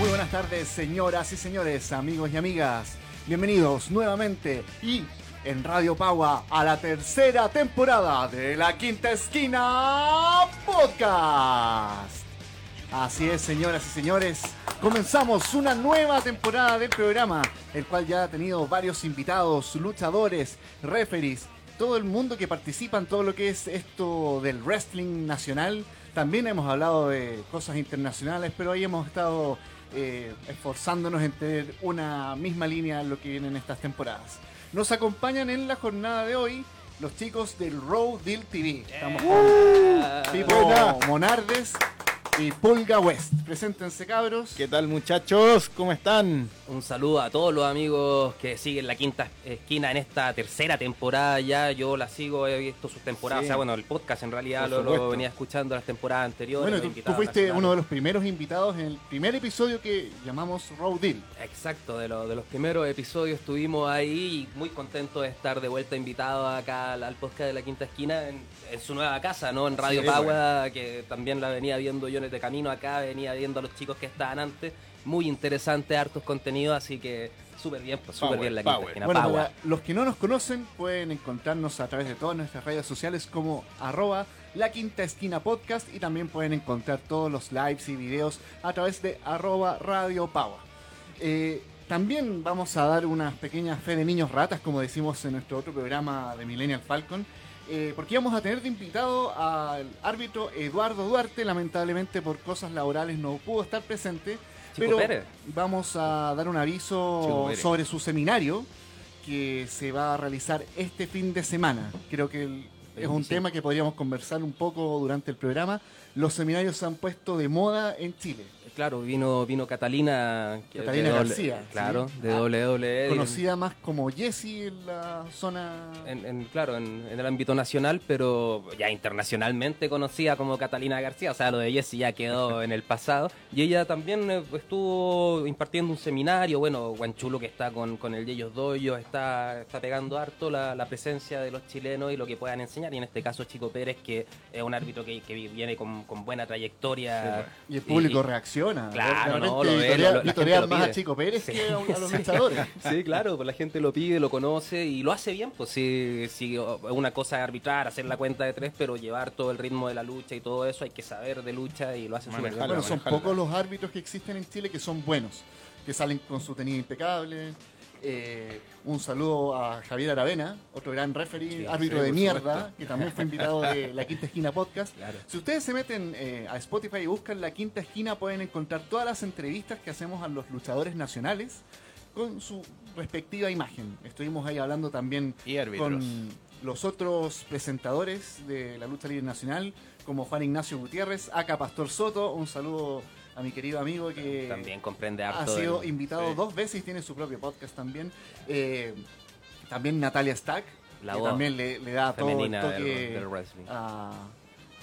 Muy buenas tardes, señoras y señores, amigos y amigas. Bienvenidos nuevamente y en Radio Paua a la tercera temporada de La Quinta Esquina Podcast. Así es, señoras y señores, comenzamos una nueva temporada del programa, el cual ya ha tenido varios invitados, luchadores, referees, todo el mundo que participa en todo lo que es esto del wrestling nacional. También hemos hablado de cosas internacionales, pero ahí hemos estado eh, esforzándonos en tener una misma línea en lo que viene en estas temporadas. Nos acompañan en la jornada de hoy los chicos del Road Deal TV. Estamos con Pipo Monardes y Pulga West. Preséntense, cabros. ¿Qué tal, muchachos? ¿Cómo están? Un saludo a todos los amigos que siguen la quinta esquina en esta tercera temporada ya. Yo la sigo, he visto sus temporadas. Sí. O sea, bueno, el podcast en realidad lo, lo venía escuchando las temporadas anteriores. Bueno, tú, fuiste uno de los primeros invitados en el primer episodio que llamamos Road Deal. Exacto, de, lo- de los primeros episodios estuvimos ahí y muy contentos de estar de vuelta invitados acá al, al podcast de la Quinta Esquina en, en su nueva casa, ¿no? En Radio Sí, Pagua, que también la venía viendo yo de camino acá, venía viendo a los chicos que estaban antes. Muy interesante, hartos contenidos, así que súper bien, pues súper Power, bien la Quinta power. Esquina. Bueno, para los que no nos conocen pueden encontrarnos a través de todas nuestras redes sociales como arroba la quinta esquina podcast y también pueden encontrar todos los lives y videos a través de arroba radio Paua. Eh, también vamos a dar unas pequeñas fe de niños ratas, como decimos en nuestro otro programa de Millennial Falcon, eh, porque íbamos a tener de invitado al árbitro Eduardo Duarte, lamentablemente por cosas laborales no pudo estar presente, Chico pero Pérez. vamos a dar un aviso sobre su seminario que se va a realizar este fin de semana. Creo que el- es un 25. tema que podríamos conversar un poco durante el programa. Los seminarios se han puesto de moda en Chile. Claro, vino, vino Catalina. Catalina de García, Claro, sí. de Ah, WWE. Conocida más como Jessie en la zona... En, en- claro, en, en el ámbito nacional, pero ya internacionalmente conocida como Catalina García. O sea, lo de Jessie ya quedó en el pasado. Y ella también eh, estuvo impartiendo un seminario. Bueno, Guanchulo que está con, con el Yeyos Doyo está, está pegando harto la, la presencia de los chilenos y lo que puedan enseñar. Y en este caso, Chico Pérez, que es un árbitro que, que viene con, con buena trayectoria. Y el público Y- reacciona. Claro, no, lo ve, vitorea- lo- la vitorean gente lo más a. Chico Pérez Sí. que a, a los Sí. luchadores. Sí, claro, pues la gente lo pide, lo conoce y lo hace bien. Pues sí, sí, una cosa es arbitrar, hacer la cuenta de tres, pero llevar todo el ritmo de la lucha y todo eso, hay que saber de lucha y lo hace súper bien. Bueno, son pocos los árbitros que existen en Chile que son buenos, que salen con su tenida impecable. Eh, un saludo a Javier Aravena, otro gran referee, Sí, árbitro sí, de mierda, supuesto. que también fue invitado de La Quinta Esquina Podcast. Claro. Si ustedes se meten eh, a Spotify y buscan La Quinta Esquina, pueden encontrar todas las entrevistas que hacemos a los luchadores nacionales con su respectiva imagen. Estuvimos ahí hablando también Y con los otros presentadores de la lucha libre nacional, como Juan Ignacio Gutiérrez, acá Pastor Soto, un saludo a mi querido amigo que También comprende ha harto. sido del- invitado sí. dos veces y tiene su propio podcast también. Eh, también Natalia Stack, La que también le, le da todo el toque del, del wrestling. a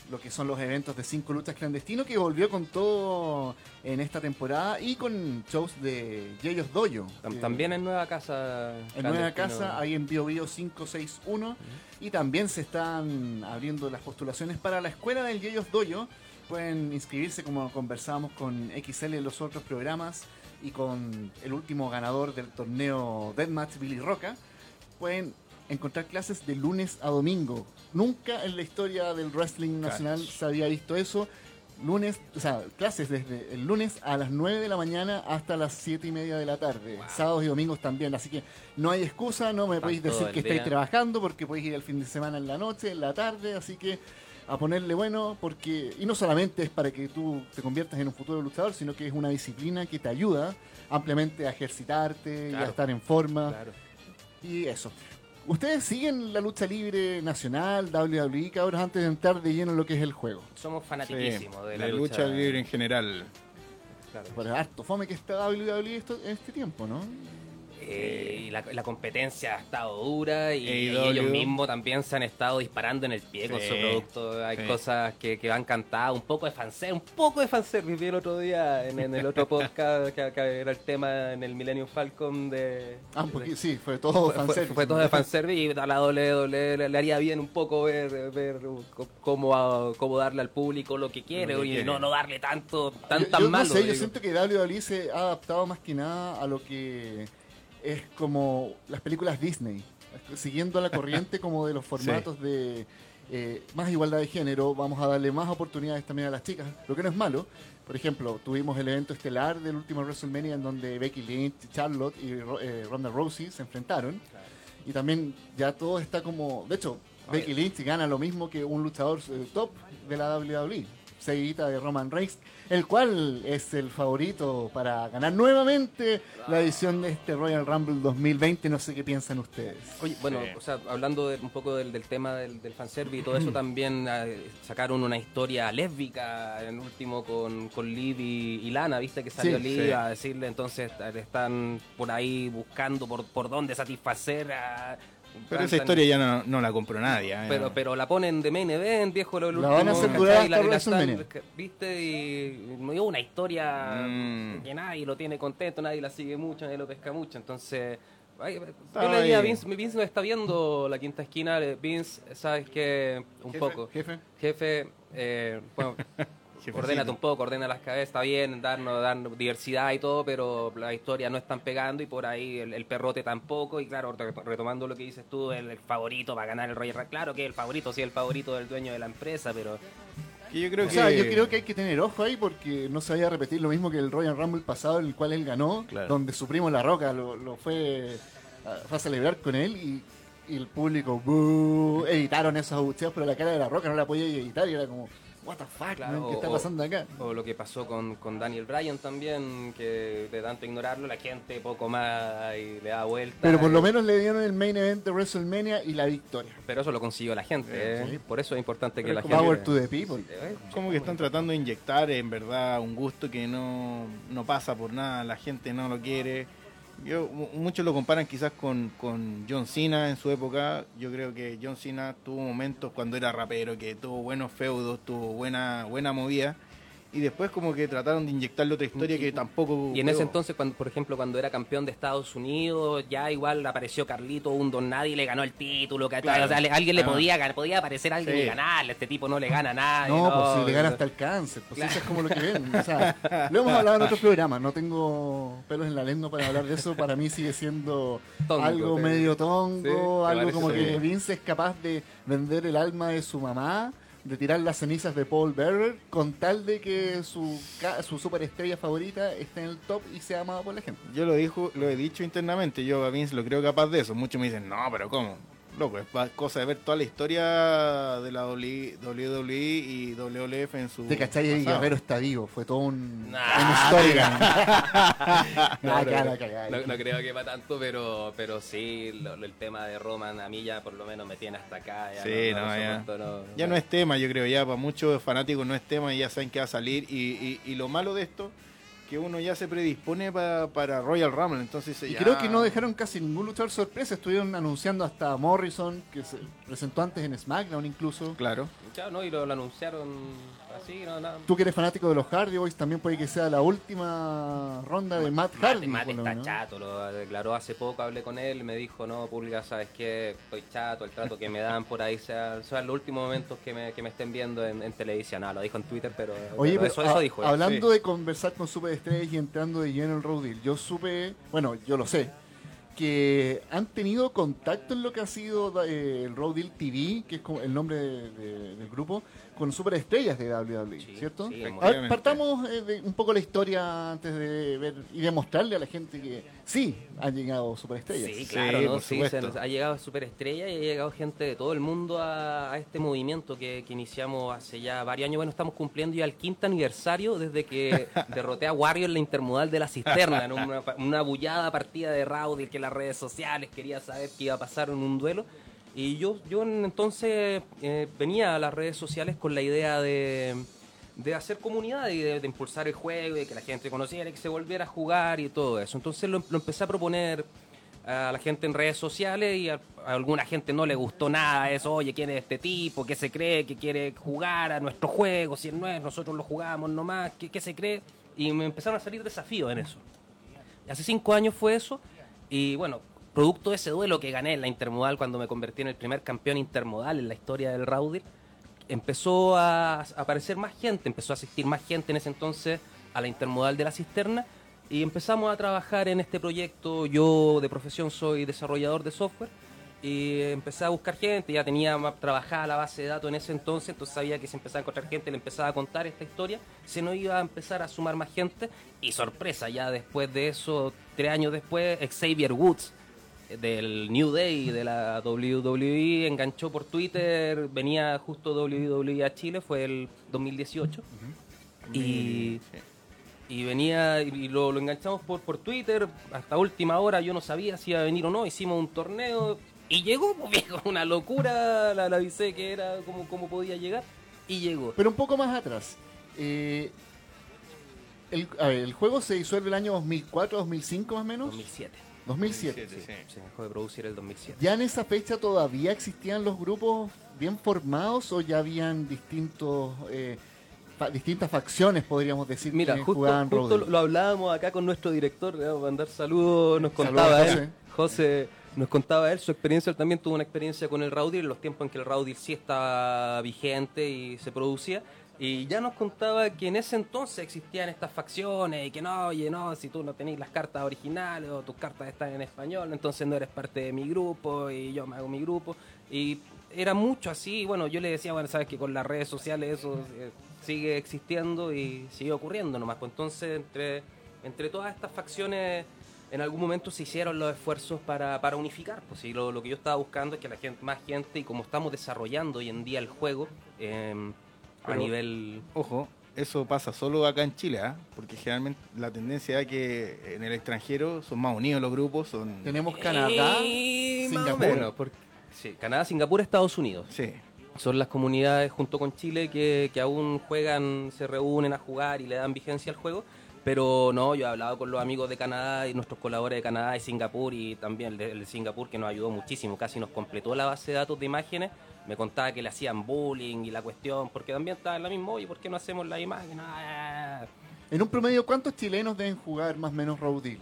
lo que son los eventos de cinco luchas clandestino que volvió con todo en esta temporada y con shows de Yeyos Doyo. También en Nueva Casa. en Nueva. Casa, ahí en Bio Bio 561. Y también se están abriendo las postulaciones para la escuela del Yeyos Doyo. Pueden inscribirse como conversábamos con XL en los otros programas y con el último ganador del torneo Deathmatch, Billy Roca. Pueden encontrar clases de lunes a domingo. Nunca en la historia del wrestling nacional se había visto eso. Lunes, o sea, clases desde el lunes a las 9 de la mañana hasta las 7 y media de la tarde. Sábados y domingos también. Así que no hay excusa, no me podéis decir que estáis trabajando porque podéis ir el fin de semana en la noche, en la tarde. Así que a ponerle bueno, porque. Y no solamente es para que tú te conviertas en un futuro luchador, sino que es una disciplina que te ayuda ampliamente a ejercitarte y a estar en forma. Claro. Y eso. ¿Ustedes siguen la lucha libre nacional, WWE, cabros, antes de entrar de lleno en lo que es el juego? Somos fanatiquísimos de de la lucha libre en general. Claro. Por harto fome que está WWE esto, en este tiempo, ¿no? Eh, y la, la competencia ha estado dura y, ellos mismos también se han estado disparando en el pie con su producto. Hay sí. cosas que, que van cantadas, un poco de fanservice, un poco de fanservice. Vi el otro día en, en el otro podcast que, que era el tema en el Millennium Falcon de... Ah, sí, fue todo fue, fue- fanservice. fue todo de fanservice y a la WWE le, le haría bien un poco ver, ver cómo, cómo darle al público lo que quiere Lo que y quiere. no, no darle tanto tan, yo, tan yo malo. no sé, yo digo. siento que WWE se ha adaptado más que nada a lo que es como las películas Disney, siguiendo la corriente como de los formatos de eh, más igualdad de género, vamos a darle más oportunidades también a las chicas, lo que no es malo. Por ejemplo, tuvimos el evento estelar del último WrestleMania en donde Becky Lynch, Charlotte y eh, Ronda Rousey se enfrentaron. Y también ya todo está como... De hecho. Becky Lynch gana lo mismo que un luchador eh, top de la WWE. Seguidita de Roman Reigns, el cual es el favorito para ganar nuevamente la edición de este Royal Rumble 2020. No sé qué piensan ustedes. Oye, bueno, Sí. o sea, hablando de- un poco del, del tema del, del fanservice y todo eso, también eh, sacaron una historia lésbica en último con, con Liv y, y Lana, ¿viste? Que salió Sí, Liv sí. a decirle, entonces están por ahí buscando por, por dónde satisfacer a... Pero esa historia ya no, no la compró nadie. ¿eh? Pero, pero la ponen de main event, viejo, lo, lo La van a último, hacer durar hasta WrestleMania. ¿Viste? Y me dio una historia Mm. que nadie lo tiene contento, nadie la sigue mucho, nadie lo pesca mucho. Entonces, ay, yo le diría a. Vince, Vince me está viendo la quinta esquina. eh, Vince, sabes que un Jefe, poco. Jefe. Jefe, eh, bueno. ordénate un poco, ordena las cabezas, está bien, darnos, darnos diversidad y todo, pero la historia no están pegando y por ahí el, el perrote tampoco. Y claro, re- retomando lo que dices tú, el, el favorito va a ganar el Royal Rumble. Claro que el favorito sí es el favorito del dueño de la empresa, pero Que yo creo O que... sea, yo creo que hay que tener ojo ahí porque no se vaya a repetir lo mismo que el Royal Rumble pasado, en el cual él ganó, Claro. donde su primo La Roca lo, lo fue, a, fue a celebrar con él y, y el público editaron esos abucheos, pero la cara de La Roca no la podía editar y era como, what the fuck, Claro, man, ¿qué está o- pasando acá? O lo que pasó con, con Daniel Bryan también, que de tanto ignorarlo, la gente poco más y le da vuelta. Pero por y- lo menos le dieron el main event de WrestleMania y la victoria. Pero eso lo consiguió la gente, ¿eh? Sí. Por eso es importante que Pero la es como gente... Power to the people. Eh, Como que están tratando de inyectar en verdad un gusto que no, no pasa por nada, la gente no lo quiere. Yo, mu- muchos lo comparan quizás con, con John Cena en su época. Yo creo que John Cena tuvo momentos cuando era rapero que tuvo buenos feudos, tuvo buena, buena movida. Y después como que trataron de inyectarle otra historia que tampoco... Y en ese entonces, cuando, por ejemplo, cuando era campeón de Estados Unidos, ya igual apareció Carlito, un don nadie le ganó el título. Claro. O sea, le- alguien le podía ganar, podía aparecer alguien Sí. y ganarle, este tipo no le gana a nadie. No, pues si le gana hasta el cáncer, pues Claro. eso es como lo que ven. O sea, lo hemos hablado en otros programas, no tengo pelos en la lengua para hablar de eso, para mí sigue siendo Tongo, algo medio tongo, algo como que bien. Vince es capaz de vender el alma de su mamá, de tirar las cenizas de Paul Bearer, con tal de que su, su superestrella favorita esté en el top y sea amado por la gente. Yo lo dijo, lo he dicho internamente, yo a Vince lo creo capaz de eso. Muchos me dicen, no, pero ¿cómo? Loco, es pa- cosa de ver toda la historia de la WWE y WWF en su. De cachai, el. Guerrero está vivo, fue todo un, Nah, un. No, no, cara, no, cagada. no- no creo que va tanto, pero pero sí, lo- lo- el tema de Roman a mí ya por lo menos me tiene hasta acá. Ya Sí, no, no, ya. Ya no es tema, yo creo, ya para muchos fanáticos no es tema y ya saben que va a salir. Y, y- y lo malo de esto, que uno ya se predispone pa- para Royal Rumble, entonces Y ya- creo que no dejaron casi ningún luchador sorpresa. Estuvieron anunciando hasta Morrison, que se presentó antes en SmackDown incluso. Claro. No, y lo, lo anunciaron así, no, nada. Tú que eres fanático de los Hardy Boys, también puede que sea la última ronda de Matt Hardy. Lo está menos. chato, lo declaró hace poco, hablé con él, me dijo, no, Pulga, sabes que estoy chato, el trato que me dan por ahí, sea, sean los últimos momentos que me, que me estén viendo en, en televisión. No, lo dijo en Twitter, pero, Oye, pero pero eso, a- eso dijo. hablando sí. de conversar con superestrellas y entrando de lleno en el Road Deal, yo supe, bueno, yo lo sé, que han tenido contacto en lo que ha sido eh, el Road Deal TV, que es como el nombre de- de- del grupo, con superestrellas de WWE, Sí, ¿cierto? sí, A ver, partamos eh, de un poco la historia antes de ver y demostrarle a la gente que sí han llegado superestrellas. Sí, Sí, claro, ¿no? por Sí, supuesto. se nos ha llegado superestrella y ha llegado gente de todo el mundo a, a este movimiento que, que iniciamos hace ya varios años. Bueno, estamos cumpliendo ya el quinto aniversario desde que derroté a Wario en la intermodal de la cisterna, en una, una bullada partida de Rowdy que en las redes sociales quería saber qué iba a pasar en un duelo. Y yo, yo en- entonces eh, venía a las redes sociales con la idea de, de hacer comunidad y de, de impulsar el juego y que la gente conociera y que se volviera a jugar y todo eso. Entonces lo, lo empecé a proponer a la gente en redes sociales y a alguna gente no le gustó nada eso, oye, ¿quién es este tipo? ¿Qué se cree? ¿Que quiere jugar a nuestro juego? Si no es, nosotros lo jugamos nomás, ¿qué, qué se cree? Y me empezaron a salir desafíos en eso. Hace cinco años fue eso y bueno, producto de ese duelo que gané en la Intermodal cuando me convertí en el primer campeón intermodal en la historia del Raudil, empezó a aparecer más gente, empezó a asistir más gente en ese entonces a la Intermodal de la Cisterna y empezamos a trabajar en este proyecto. Yo de profesión soy desarrollador de software y empecé a buscar gente, ya tenía trabajada la base de datos en ese entonces, entonces sabía que si empezaba a encontrar gente, le empezaba a contar esta historia, se nos iba a empezar a sumar más gente y sorpresa, ya después de eso, tres años después, Xavier Woods del New Day de la WWE enganchó por Twitter, venía justo WWE a Chile, fue el 2018 y, y venía y lo, lo enganchamos por, por Twitter hasta última hora yo no sabía si iba a venir o no hicimos un torneo y llegó pues, viejo una locura la, la avisé que era como, como podía llegar y llegó Pero un poco más atrás. eh, el, a ver, el juego se disuelve el año 2004, 2005 más o menos. 2007 2007. Sí. se dejó de producir el 2007 ¿Ya en esa fecha todavía existían los grupos bien formados o ya habían distintos eh, fa- distintas facciones, podríamos decir, Mira, que justo, jugaban justo lo, hablábamos acá con nuestro director, le vamos a mandar saludos, nos Saludos, contaba José. él, José nos contaba él su experiencia, él también tuvo una experiencia con el Raudil en los tiempos en que el Raudil sí estaba vigente y se producía. Y ya nos contaba que en ese entonces existían estas facciones y que no, oye, no, si tú no tenés las cartas originales o tus cartas están en español, entonces no eres parte de mi grupo y yo me hago mi grupo. Y era mucho así, bueno, yo le decía, bueno, sabes que con las redes sociales eso eh, sigue existiendo y sigue ocurriendo nomás. Pues entonces, entre, entre todas estas facciones, en algún momento se hicieron los esfuerzos para, para unificar. Pues sí, lo, lo que yo estaba buscando es que la gente, más gente, y como estamos desarrollando hoy en día el juego, eh, a nivel... Ojo, eso pasa solo acá en Chile, ¿ah? porque generalmente la tendencia es que en el extranjero son más unidos los grupos, son... Tenemos Canadá, Eh, Singapur. porque- sí, Canadá, Singapur, Estados Unidos. Sí, Son las comunidades junto con Chile que, que aún juegan, se reúnen a jugar y le dan vigencia al juego. Pero no, yo he hablado con los amigos de Canadá y nuestros colaboradores de Canadá y Singapur y también el de, el de Singapur que nos ayudó muchísimo, casi nos completó la base de datos de imágenes. Me contaba que le hacían bullying y la cuestión, porque también estaba en la misma, oye, ¿por qué no hacemos la imagen? Ah. En un promedio, ¿cuántos chilenos deben jugar más o menos Road Deal?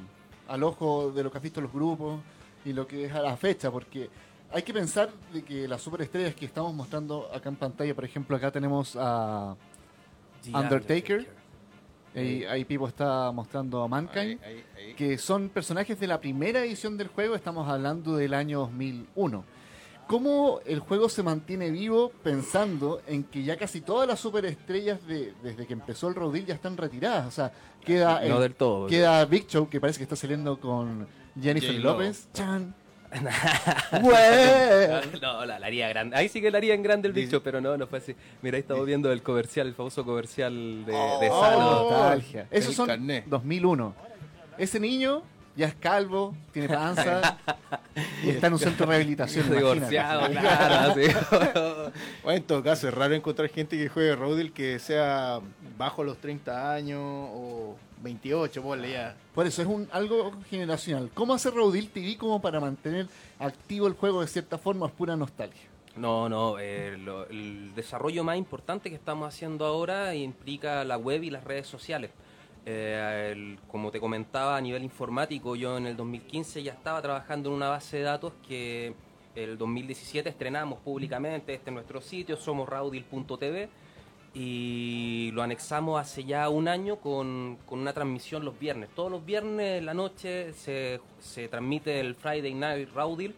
Al ojo de lo que has visto en los grupos y lo que es a la fecha, porque hay que pensar de que las superestrellas que estamos mostrando acá en pantalla, por ejemplo, acá tenemos a The Undertaker. ahí, ahí Pipo está mostrando a Mankind, Ahí, ahí, ahí. que son personajes de la primera edición del juego, estamos hablando del año 2001. ¿Cómo el juego se mantiene vivo pensando en que ya casi todas las superestrellas de, desde que empezó el Rodil ya están retiradas? O sea, queda, No el- del todo. queda Big Show, que parece que está saliendo con Jennifer. López. ¡Chan! No, la, la haría grande. Ahí sí que la haría en grande el Dice- bicho, pero no, no fue así. Mira, ahí estamos viendo el comercial, el famoso comercial de, de Oh, Salo. nostalgia. Esos son carné. 2001. Ese niño ya es calvo, tiene panza y está en un centro de rehabilitación. Divorciado, claro. Bueno, en todo caso, es raro encontrar gente que juegue Rodil que sea bajo los 30 años o 28, ponle ya. Por eso es un algo generacional. ¿Cómo hace Rodil TV como para mantener activo el juego de cierta forma? Es pura nostalgia. No, no, eh, lo- el desarrollo más importante que estamos haciendo ahora implica la web y las redes sociales. Eh, el- como te comentaba a nivel informático, yo en el 2015 ya estaba trabajando en una base de datos que el 2017 estrenamos públicamente, este es nuestro sitio, somos raudil.tv y lo anexamos hace ya un año con, con una transmisión los viernes. Todos los viernes en la noche se, se transmite el Friday Night Raudil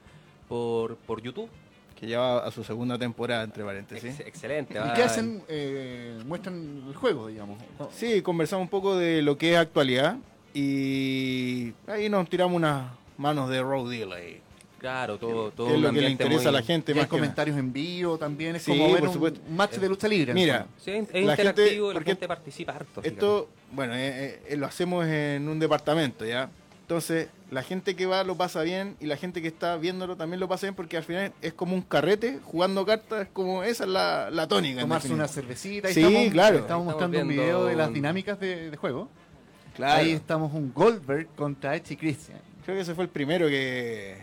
por, por YouTube. Que ya va a su segunda temporada, entre paréntesis. Ex- excelente. ¿Y qué hacen? Eh, muestran el juego, digamos. Sí, conversamos un poco de lo que es actualidad y ahí nos tiramos unas manos de Rodil ahí. Claro, todo, todo es lo que le interesa a la gente Y hay más nada. comentarios en vivo también. Es Sí, como ver por un, supuesto. un match de lucha libre. Mira. Sí, es La interactivo gente- la porque gente participa harto. Esto, bueno, eh, eh, lo hacemos en un departamento, ¿ya? Entonces, la gente que va lo pasa bien y la gente que está viéndolo también lo pasa bien porque al final es como un carrete jugando cartas, es como esa es la, la tónica. Tomarse una cervecita. Ahí Sí, estamos, claro. Estamos Estamos mostrando un video de las dinámicas de, de juego. Claro. Ahí estamos un Goldberg contra Edge y Christian. Creo que ese fue el primero que...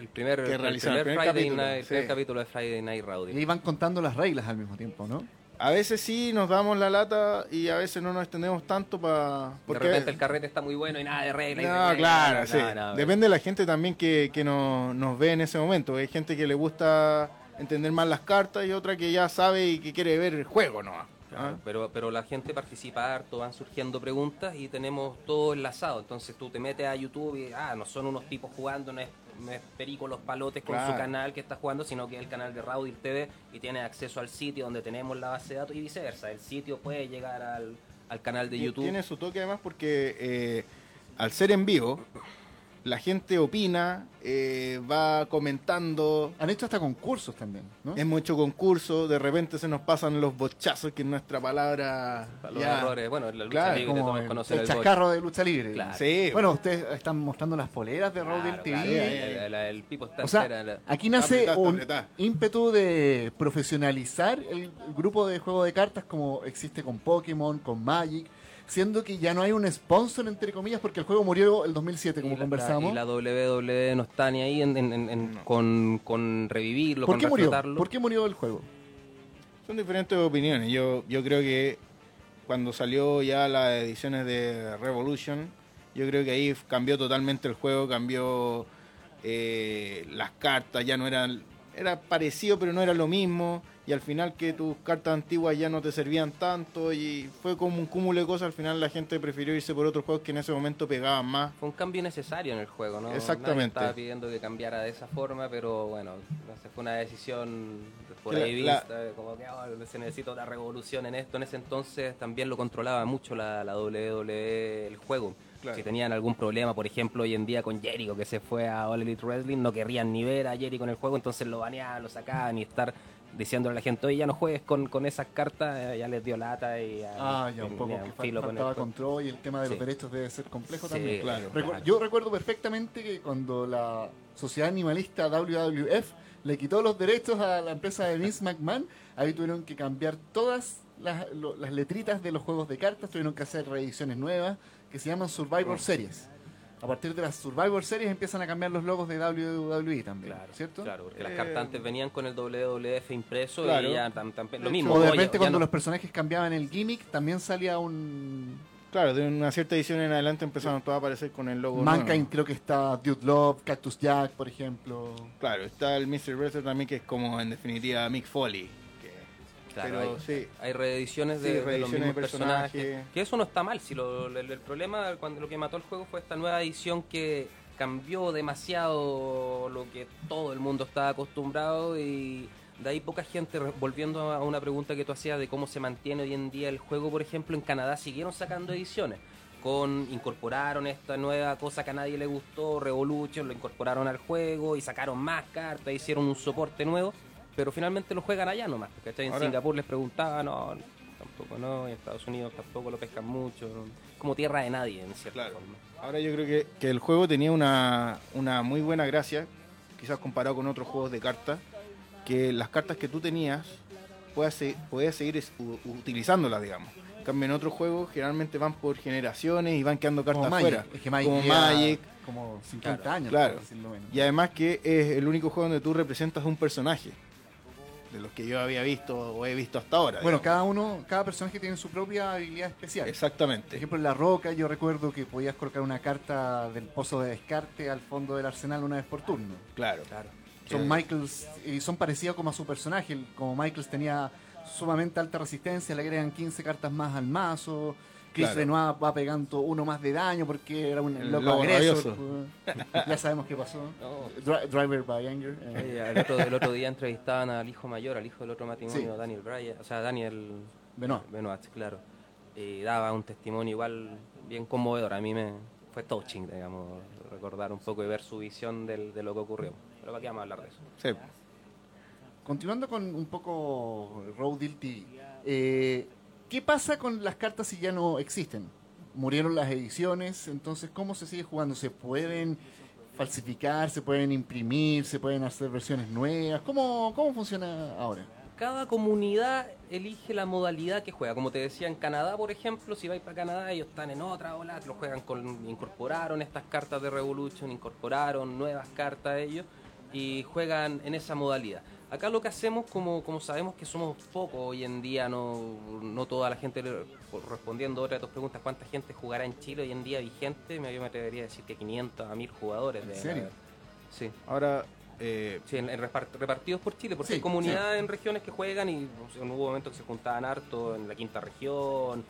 El primer, Que el realizaron el primer primer Friday capítulo, Night- sí. primer capítulo de Friday Night Y Rowdy. ahí van contando las reglas al mismo tiempo, ¿no? A veces sí nos damos la lata y a veces no nos extendemos tanto para... De repente el carrete está muy bueno y nada de regla. y No, regla, claro, no, sí. no, no, Depende de la gente también que, que nos, nos ve en ese momento. Hay gente que le gusta entender más las cartas y otra que ya sabe y que quiere ver el juego nomás. Claro, ¿ah? pero, pero la gente participa harto, van surgiendo preguntas y tenemos todo enlazado. Entonces tú te metes a YouTube y, ah, no son unos tipos jugando, no es, no es Perico los palotes con Claro. su canal que está jugando, sino que es el canal de Raudil TV y tiene acceso al sitio donde tenemos la base de datos y viceversa. El sitio puede llegar al, al canal de YouTube. Tiene su toque además porque eh, al ser en vivo, la gente opina, eh, va comentando, Han hecho hasta concursos también, ¿no? es mucho concurso, de repente se nos pasan los bochazos, que es nuestra palabra... Los ya- errores, bueno, la lucha Claro, libre Como el, conocen el chascarro de lucha libre. Claro. Sí, Bueno, ustedes están mostrando las poleras de Rodel Claro, TV. claro, Sí, el, Pipo está O sea, entera, la- aquí nace un ímpetu de profesionalizar el grupo de juego de cartas como existe con Pokémon, con Magic, siendo que ya no hay un sponsor, entre comillas, porque el juego murió el 2007, como y la- conversamos. Y la WWE no está ni ahí en- en- en- en- con, con revivirlo, ¿Por con qué murió? ¿Por qué murió el juego? Son diferentes opiniones. Yo, yo creo que cuando salió ya las ediciones de Revolution, yo creo que ahí cambió totalmente el juego, cambió eh, las cartas, ya no eran... Era parecido, pero no era lo mismo. Y al final que tus cartas antiguas ya no te servían tanto. Y fue como un cúmulo de cosas. Al final la gente prefirió irse por otros juegos que en ese momento pegaban más. Fue un cambio necesario en el juego, ¿no? Exactamente. Nadie estaba pidiendo que cambiara de esa forma, pero bueno, no sé, fue una decisión por ahí vista, como que oh, se necesita otra revolución en esto. En ese entonces también lo controlaba mucho la, la WWE, el juego. Claro. Si tenían algún problema, por ejemplo, hoy en día con Jericho, que se fue a All Elite Wrestling, no querrían ni ver a Jericho en el juego, entonces lo baneaban, lo sacaban y estar diciéndole a la gente, oye, ya no juegues con, con esas cartas, eh, ya les dio lata y ya, Ah, ya un poco que filo con el control y el tema de los Sí. derechos debe ser complejo Sí, también. claro. Recu- Yo recuerdo perfectamente que cuando la sociedad animalista WWF le quitó los derechos a la empresa de Vince McMahon, ahí tuvieron que cambiar todas las, lo- las letritas de los juegos de cartas, tuvieron que hacer reediciones nuevas que se llaman Survivor Series. A partir de las Survivor Series empiezan a cambiar los logos de WWE también, Claro, ¿cierto? Claro, porque las Eh, cartas antes venían con el WWF impreso Claro. y ya tam- tam- lo mismo. O de repente cuando no- los personajes cambiaban el gimmick, también salía un... Claro, de una cierta edición en adelante empezaron todos a aparecer con el logo. Mankind nuevo. creo que está Dude Love, Cactus Jack, por ejemplo. Claro, está el Mr. Wrestler también, que es como en definitiva Mick Foley. Claro, pero hay, sí, hay reediciones Sí, de, de los mismos de personajes. personajes. Que eso no está mal. Si lo, el, el problema, cuando lo que mató el juego fue esta nueva edición que cambió demasiado lo que todo el mundo estaba acostumbrado y de ahí poca gente, volviendo a una pregunta que tú hacías de cómo se mantiene hoy en día el juego, por ejemplo, en Canadá siguieron sacando ediciones. Con, incorporaron esta nueva cosa que a nadie le gustó, Revolution, lo incorporaron al juego y sacaron más cartas, hicieron un soporte nuevo, pero finalmente lo juegan allá nomás. ¿cachai? En Ahora- Singapur les preguntaba, no, tampoco no, en Estados Unidos tampoco lo pescan mucho, ¿no? como tierra de nadie en cierta Claro. forma. Ahora yo creo que, que el juego tenía una, una muy buena gracia, quizás comparado con otros juegos de cartas, que las cartas que tú tenías puedas, se- podías seguir es- u- utilizándolas, digamos. En cambio, en otros juegos generalmente van por generaciones y van quedando cartas Como afuera. Magic. Es que Magic como Magic. Como 50 Claro, años, claro. por decirlo menos. Y además que es el único juego donde tú representas un personaje. De los que yo había visto o he visto hasta ahora. Bueno, digamos. cada uno, cada personaje tiene su propia habilidad especial. Por Exactamente. ejemplo, en La Roca yo recuerdo que podías colocar una carta del pozo de descarte al fondo del arsenal una vez por turno. Claro. Son Que- Michaels y son parecidos como a su personaje. Como Michaels tenía sumamente alta resistencia, le agregan 15 cartas más al mazo. Chris Claro. Benoit va pegando uno más de daño porque era un El loco agresor. rabioso. pues. ya sabemos qué pasó. No. Dri- Driver by Anger. eh. El, otro, el otro día entrevistaban al hijo mayor, al hijo del otro matrimonio, Sí. Daniel Bryan, o sea, Daniel Benoit. Benoit, claro. Y daba un testimonio igual bien conmovedor. A mí me fue touching, digamos, recordar un poco y ver su visión del- de lo que ocurrió. Pero para qué vamos a hablar de eso. Sí. Continuando con un poco Road Deal TV, eh, ¿qué pasa con las cartas si ya no existen? Murieron las ediciones, entonces ¿cómo se sigue jugando? ¿Se pueden falsificar, se pueden imprimir, se pueden hacer versiones nuevas? ¿Cómo, cómo funciona ahora? cada comunidad elige la modalidad que juega. Como te decía, en Canadá, por ejemplo, si vais para Canadá, ellos están en otra ola, lo juegan con. Incorporaron estas cartas de Revolution, incorporaron nuevas cartas ellos y juegan en esa modalidad. Acá lo que hacemos, como, como sabemos que somos pocos hoy en día, no, no toda la gente, respondiendo a otra de tus preguntas, ¿cuánta gente jugará en Chile hoy en día vigente? Yo me atrevería a decir que 500 a 1000 jugadores. ¿En serio? Sí. Ahora, eh, Sí, en- en repart- repartidos por Chile, porque Sí, hay comunidades en regiones que juegan y o sea, hubo momentos que se juntaban harto en la quinta región,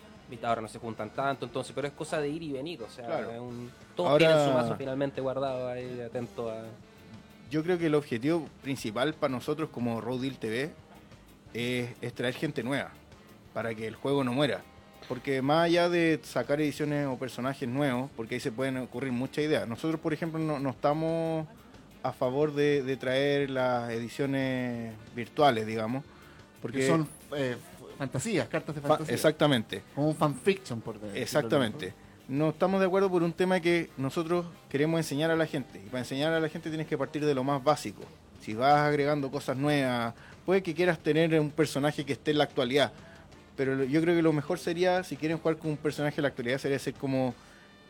ahora no se juntan tanto, entonces, pero es cosa de ir y venir, o sea, Claro. un- todos Ahora- tienen su mazo finalmente guardado ahí, atento a... yo creo que el objetivo principal para nosotros como Road Deal TV es, es traer gente nueva para que el juego no muera. Porque más allá de sacar ediciones o personajes nuevos, porque ahí se pueden ocurrir muchas ideas. Nosotros, por ejemplo, no, no estamos a favor de, de traer las ediciones virtuales, digamos. Porque Que son eh, fantasías, cartas de fa- fantasía. exactamente. Como un fanfiction, por decirlo Exactamente. No estamos de acuerdo por un tema que nosotros queremos enseñar a la gente. Y para enseñar a la gente tienes que partir de lo más básico. Si vas agregando cosas nuevas, puede que quieras tener un personaje que esté en la actualidad. Pero yo creo que lo mejor sería, si quieren jugar con un personaje de la actualidad, sería ser como...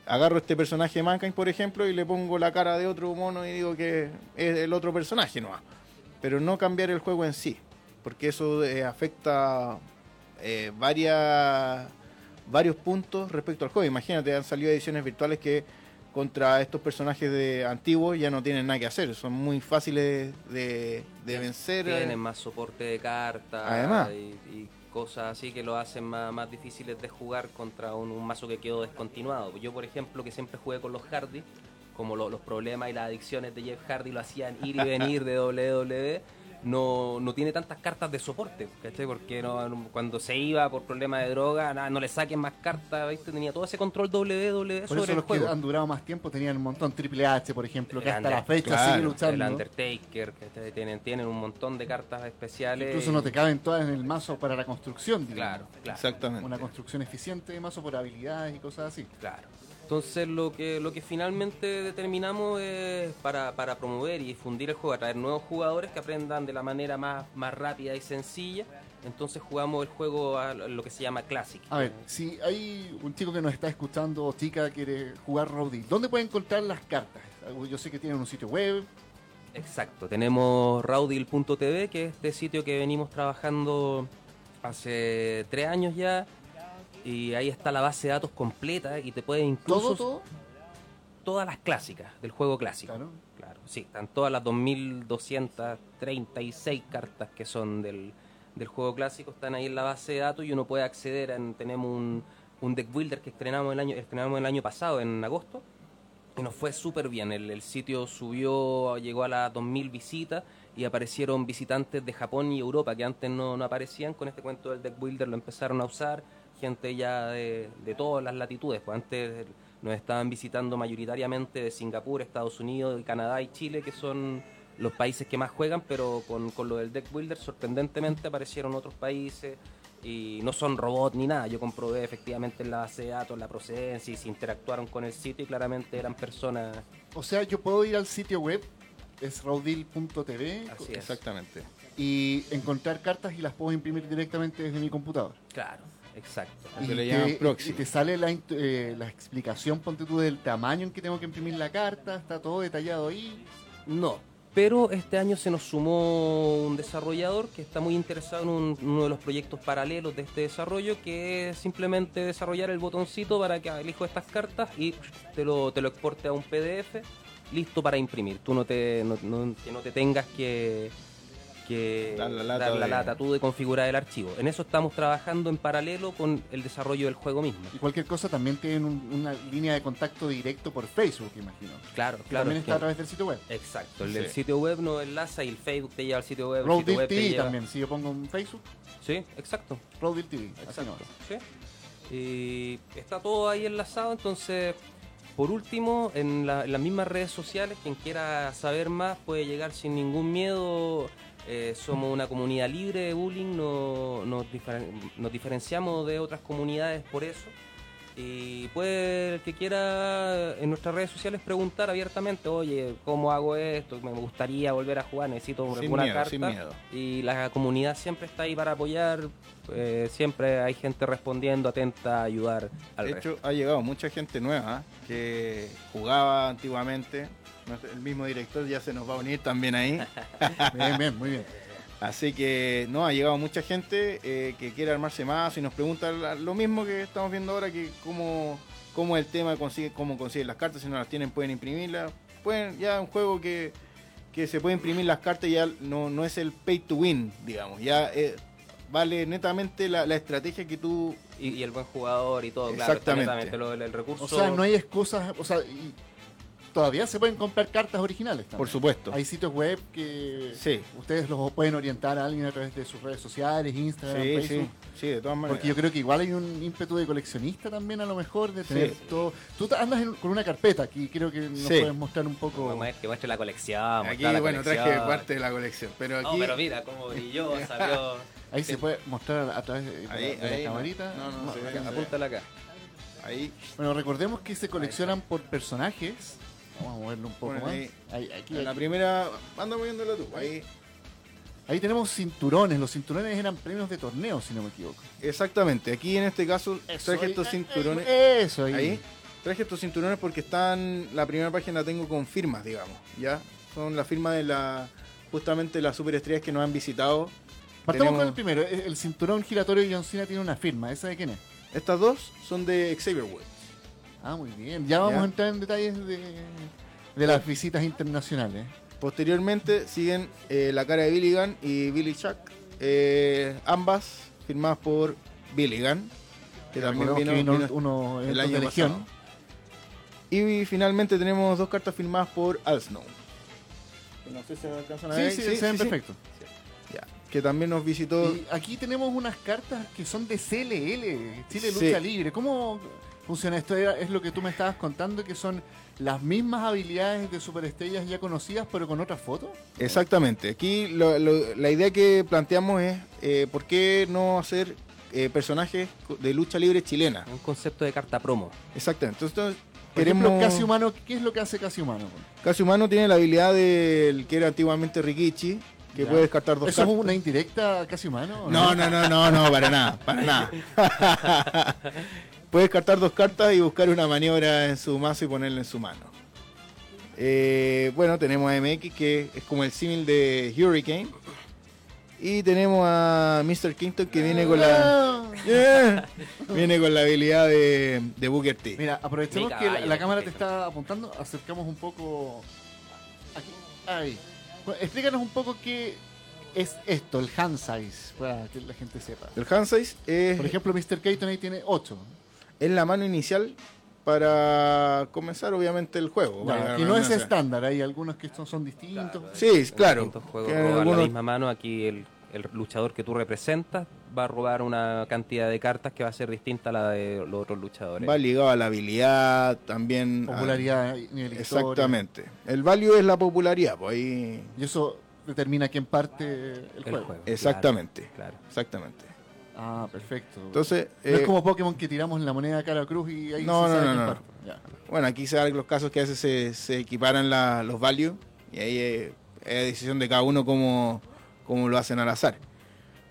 Agarro este personaje de Mankind, por ejemplo, y le pongo la cara de otro mono y digo que es el otro personaje, no. Pero no cambiar el juego en sí. Porque eso eh, afecta eh, varias varios puntos respecto al juego. Imagínate, han salido ediciones virtuales que contra estos personajes de antiguos ya no tienen nada que hacer, son muy fáciles de, de vencer. Tienen más soporte de cartas Además. y, y cosas así que lo hacen más, más difíciles de jugar contra un, un mazo que quedó descontinuado. Yo, por ejemplo, que siempre jugué con los Hardy, como lo- los problemas y las adicciones de Jeff Hardy lo hacían ir y venir de WWE, no, no tiene tantas cartas de soporte, ¿cachai? Porque no, no- cuando se iba por problemas de droga, nada, no le saquen más cartas, ¿viste? Tenía todo ese control WWE Por sobre eso el los juego. que han durado más tiempo tenían un montón. Triple H, por ejemplo, que El hasta la fecha claro, sigue luchando. El Undertaker, que tienen, tienen un montón de cartas especiales. Incluso no te caben todas en el mazo para la construcción. digamos. Claro, claro. Exactamente. Una construcción eficiente de mazo por habilidades y cosas así. Claro. Entonces lo que lo que finalmente determinamos es para, para promover y difundir el juego, atraer nuevos jugadores que aprendan de la manera más, más rápida y sencilla. Entonces jugamos el juego a lo que se llama Classic. A ver, si hay un chico que nos está escuchando o chica quiere jugar Rowdy, ¿dónde puede encontrar las cartas? Yo sé que tienen un sitio web. Exacto, tenemos raudil.tv, que es este sitio que venimos trabajando hace tres años ya. Y ahí está la base de datos completa y te puede incluso Todo, todo. todas las clásicas del juego clásico. Claro. Claro, sí, están todas las 2236 cartas que son del, del juego clásico, están ahí en la base de datos y uno puede acceder. En, tenemos un, un deck builder que estrenamos el año, estrenamos el año pasado, en agosto, y nos fue súper bien. El, el sitio subió, llegó a las 2000 visitas y aparecieron visitantes de Japón y Europa que antes no, no aparecían. Con este cuento del deck builder lo empezaron a usar gente ya de, de todas las latitudes. Pues antes nos estaban visitando mayoritariamente de Singapur, Estados Unidos, Canadá y Chile, que son los países que más juegan, pero con, con lo del deck builder sorprendentemente aparecieron otros países y no son robots ni nada. Yo comprobé efectivamente en la base de datos la procedencia y se interactuaron con el sitio y claramente eran personas. O sea, yo puedo ir al sitio web, es es. Exactamente. y encontrar cartas y las puedo imprimir directamente desde mi computador. Claro, exacto. Y, le te, proxy. y te sale la, eh, la explicación, ponte tú, del tamaño en que tengo que imprimir la carta, está todo detallado ahí. No, pero este año se nos sumó un desarrollador que está muy interesado en un- uno de los proyectos paralelos de este desarrollo, que es simplemente desarrollar el botoncito para que elijo estas cartas y te lo, te lo exporte a un PDF listo para imprimir. Tú no te, no, no- que no te tengas que, que Dar la lata dar la de- lata tú de configurar el archivo. En eso estamos trabajando en paralelo con el desarrollo del juego mismo. Y cualquier cosa también tienen un- una línea de contacto directo por Facebook, imagino. Claro, Que claro. también es está que- a través del sitio web. Exacto, el, Sí. sitio web nos enlaza y el Facebook te lleva al sitio web. el Roadil sitio web te TV lleva- también, si yo pongo en Facebook, Sí, exacto. TV. así Exacto. sí. Y está todo ahí enlazado, entonces, por último, en, la- en las mismas redes sociales, quien quiera saber más puede llegar sin ningún miedo. Eh, somos una comunidad libre de bullying, no, nos, diferen- nos diferenciamos de otras comunidades por eso. Y puede el que quiera en nuestras redes sociales preguntar abiertamente, oye, ¿cómo hago esto? Me gustaría volver a jugar, necesito Sin alguna miedo, carta. sin miedo. Y la comunidad siempre está ahí para apoyar, eh, siempre hay gente respondiendo, atenta a ayudar al De resto. hecho, ha llegado mucha gente nueva que jugaba antiguamente. El mismo director ya se nos va a unir también ahí. Bien, bien, muy bien. Así que no, ha llegado mucha gente eh, que quiere armarse más y nos pregunta lo mismo que estamos viendo ahora, que cómo, cómo el tema consigue, cómo consiguen las cartas, si no las tienen pueden imprimirlas. Pueden, ya un juego que, que se puede imprimir las cartas ya no, no es el pay to win, digamos, ya eh, vale netamente la, la estrategia que tú... Y, y el buen jugador y todo, claro, está Exactamente. lo del el recurso. O sea, no hay excusas, o sea, y todavía se pueden comprar cartas originales también. Por supuesto. Hay sitios web que Sí. ustedes los pueden orientar a alguien a través de sus redes sociales, Instagram, Sí, Facebook. sí, sí, de todas maneras. Porque yo creo que igual hay un ímpetu de coleccionista también a lo mejor, de Sí. tener todo... Tú andas en- con una carpeta aquí, creo que nos Sí. puedes mostrar un poco... Como es que muestre la colección. Aquí, la bueno, colección. traje parte de la colección, pero aquí... No, pero mira cómo brilló, salió. Ahí se puede mostrar a través de, de Ahí, la, de la no. camarita. No, no, se ve acá. que- Apúntala acá. Ahí, Bueno, recordemos que se coleccionan por personajes. Vamos a moverlo un poco más. ahí. Ahí, aquí, en la aquí. primera... Anda moviéndola tú, ahí... Ahí tenemos cinturones. Los cinturones eran premios de torneo, si no me equivoco. Exactamente, aquí en este caso Eso, traje ahí, estos eh, cinturones. eh, Eso, ahí. Ahí, traje estos cinturones porque están. La primera página la tengo con firmas, digamos. ¿Ya? Son las firmas de la. Justamente las superestrellas que nos han visitado. Partamos Tenemos- con el primero. El, el cinturón giratorio de John Cena tiene una firma. ¿Esa de quién es? Estas dos son de Xavier Woods. Ah, muy bien. Ya vamos Ya. a entrar en detalles de, de las visitas internacionales. Posteriormente siguen eh, la cara de Billigan y Billy Chuck. eh, ambas firmadas por Billigan. Que también vino, que vino vino uno el año de Legión. pasado. Y finalmente tenemos dos cartas firmadas por Al Snow. No sé si alcanzan a Sí, ver. sí, se ven perfecto. Que también nos visitó. Y aquí tenemos unas cartas que son de CLL, Chile Sí. Lucha Libre. ¿Cómo funciona esto? Era- Es lo que tú me estabas contando, que son las mismas habilidades de superestrellas ya conocidas, pero con otras fotos. Exactamente. Aquí lo- lo- la idea que planteamos es eh, por qué no hacer eh, personajes de lucha libre chilena. Un concepto de carta promo. Exactamente. Entonces Por queremos. ejemplo, Casi Humano, ¿qué es lo que hace Casi Humano? Casi Humano tiene la habilidad del que era antiguamente Rikichi, que Ya. puede descartar dos ¿Eso es cartas. una indirecta a Casi Humano? No, no, no, no, no, para nada, para nada. Puede descartar dos cartas y buscar una maniobra en su mazo y ponerla en su mano. Eh, bueno, tenemos a MX que es como el símil de Hurricane. Y tenemos a Mr. Kingston que viene con la. Yeah. viene con la habilidad de, de Booker T. Mira, aprovechemos que la, cámara te está apuntando, acercamos un poco. Aquí, ahí. Bueno, explícanos un poco qué es esto, el hand size, para que la gente sepa. El hand size es, Por ejemplo, Mr. Keaton ahí tiene 8. Es la mano inicial para comenzar, obviamente, el juego. que no es estándar, hay algunos que son, son distintos. Sí, claro. distintos juegos la misma mano. Aquí el, el luchador que tú representas va a robar una cantidad de cartas que va a ser distinta a la de los otros luchadores. Va ligado a la habilidad, también. a- Popularidad, nivel historia. Exactamente. El value es la popularidad, pues ahí. Y eso determina quién parte el, El juego. juego. Exactamente. Claro. Exactamente. Ah, perfecto. Entonces, no es eh, como Pokémon que tiramos la moneda cara o cruz y ahí No, se no, no, no. Ya. bueno, aquí se dan los casos que a veces se, se equiparan la- los values y ahí eh, es decisión de cada uno cómo, cómo lo hacen al azar.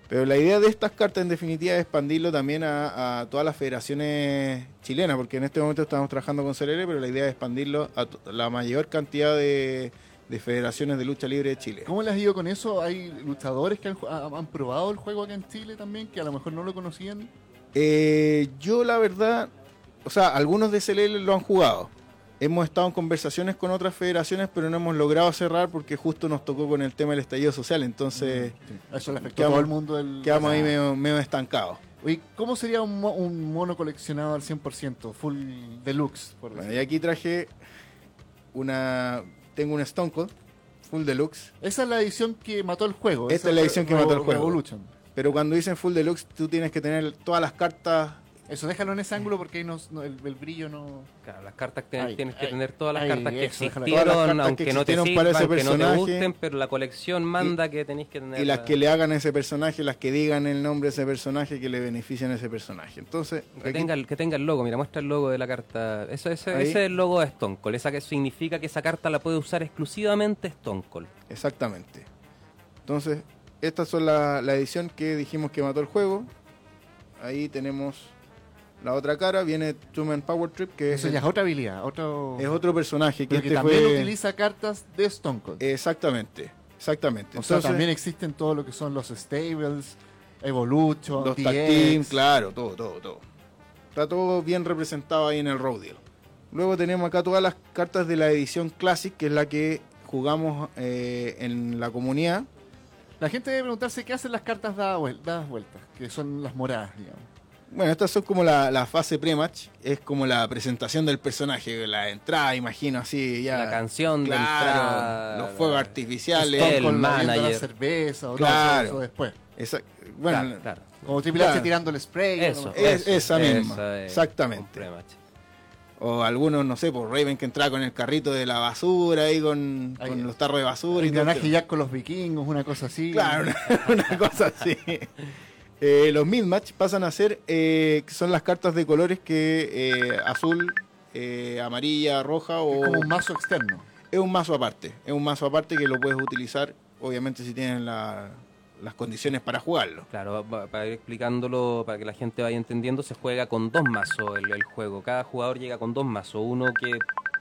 Pero la idea de estas cartas en definitiva es expandirlo también a, a todas las federaciones chilenas, porque en este momento estamos trabajando con CLL, pero la idea es expandirlo a la mayor cantidad de, de federaciones de lucha libre de Chile. ¿Cómo les ido con eso? ¿Hay luchadores que han, probado el juego acá en Chile también, que a lo mejor no lo conocían? Eh, yo la verdad, o sea, algunos de CLL lo han jugado. Hemos estado en conversaciones con otras federaciones, pero no hemos logrado cerrar porque justo nos tocó con el tema del estallido social. Entonces, Sí. Eso le afectó a Quedamos- todo el mundo. del- quedamos ahí Ah. medio, medio estancados. Oye, ¿cómo sería un, mo- un mono coleccionado al 100%? Full deluxe, por Bueno, y aquí traje una. Tengo un Stone Cold, full deluxe. Esa es la edición que mató el juego. Esta esa es la edición que mató el juego. Revolution. Pero cuando dicen full deluxe, tú tienes que tener todas las cartas Eso déjalo en ese ángulo porque ahí no, no- el, el brillo no. Claro, las cartas tienes, que tener todas las cartas que eso, existieron, las cartas aunque que no te sirvan, para ese que no te gusten, pero la colección manda que tenéis que tener. Y las que le hagan a ese personaje, las que digan el nombre de ese personaje que le benefician a ese personaje. Entonces, Que aquí- tenga, el- que tenga el logo, mira, muestra el logo de la carta. Eso, ese, ese es el logo de Stone Cold. Esa que significa que esa carta la puede usar exclusivamente Stone Cold. exactamente. Entonces, estas son la, la edición que dijimos que mató el juego. Ahí tenemos la otra cara, viene Two Man Power Trip, que es, Eso ya es otra habilidad, otro. es otro personaje que este también fue... utiliza cartas de Stone Cold. Exactamente, exactamente. o sea, también existen todo lo que son los stables, Evolution, los tag claro, todo, todo, todo. Está todo bien representado ahí en el Road Deal. Luego tenemos acá todas las cartas de la edición Classic, que es la que jugamos eh, en la comunidad. La gente debe preguntarse qué hacen las cartas dadas vueltas, que son las moradas, digamos. Bueno, estas son como la, la fase pre-match, es como la presentación del personaje, la entrada, imagino, así ya. La canción de claro, entrada, los fuegos artificiales. El bebiendo manager. la cerveza o Claro. no, eso después. Esa- bueno, Claro, claro. Como Triple H tirando el spray. Eso, ¿no? Es- eso, esa misma, eso es exactamente. o algunos, no sé, por Raven que entraba con el carrito de la basura ahí con, Ahí. con los tarros de basura y Un todo. ya con los vikingos, una cosa así. Claro, una, una cosa así. Eh, los mid-match pasan a ser, eh, que son las cartas de colores que eh, azul, eh, amarilla, roja o... Es como un mazo externo. Es un mazo aparte, es un mazo aparte que lo puedes utilizar, obviamente si tienes la- las condiciones para jugarlo. Claro, pa- para ir explicándolo, para que la gente vaya entendiendo, se juega con dos mazos el, el juego. Cada jugador llega con dos mazos. Uno que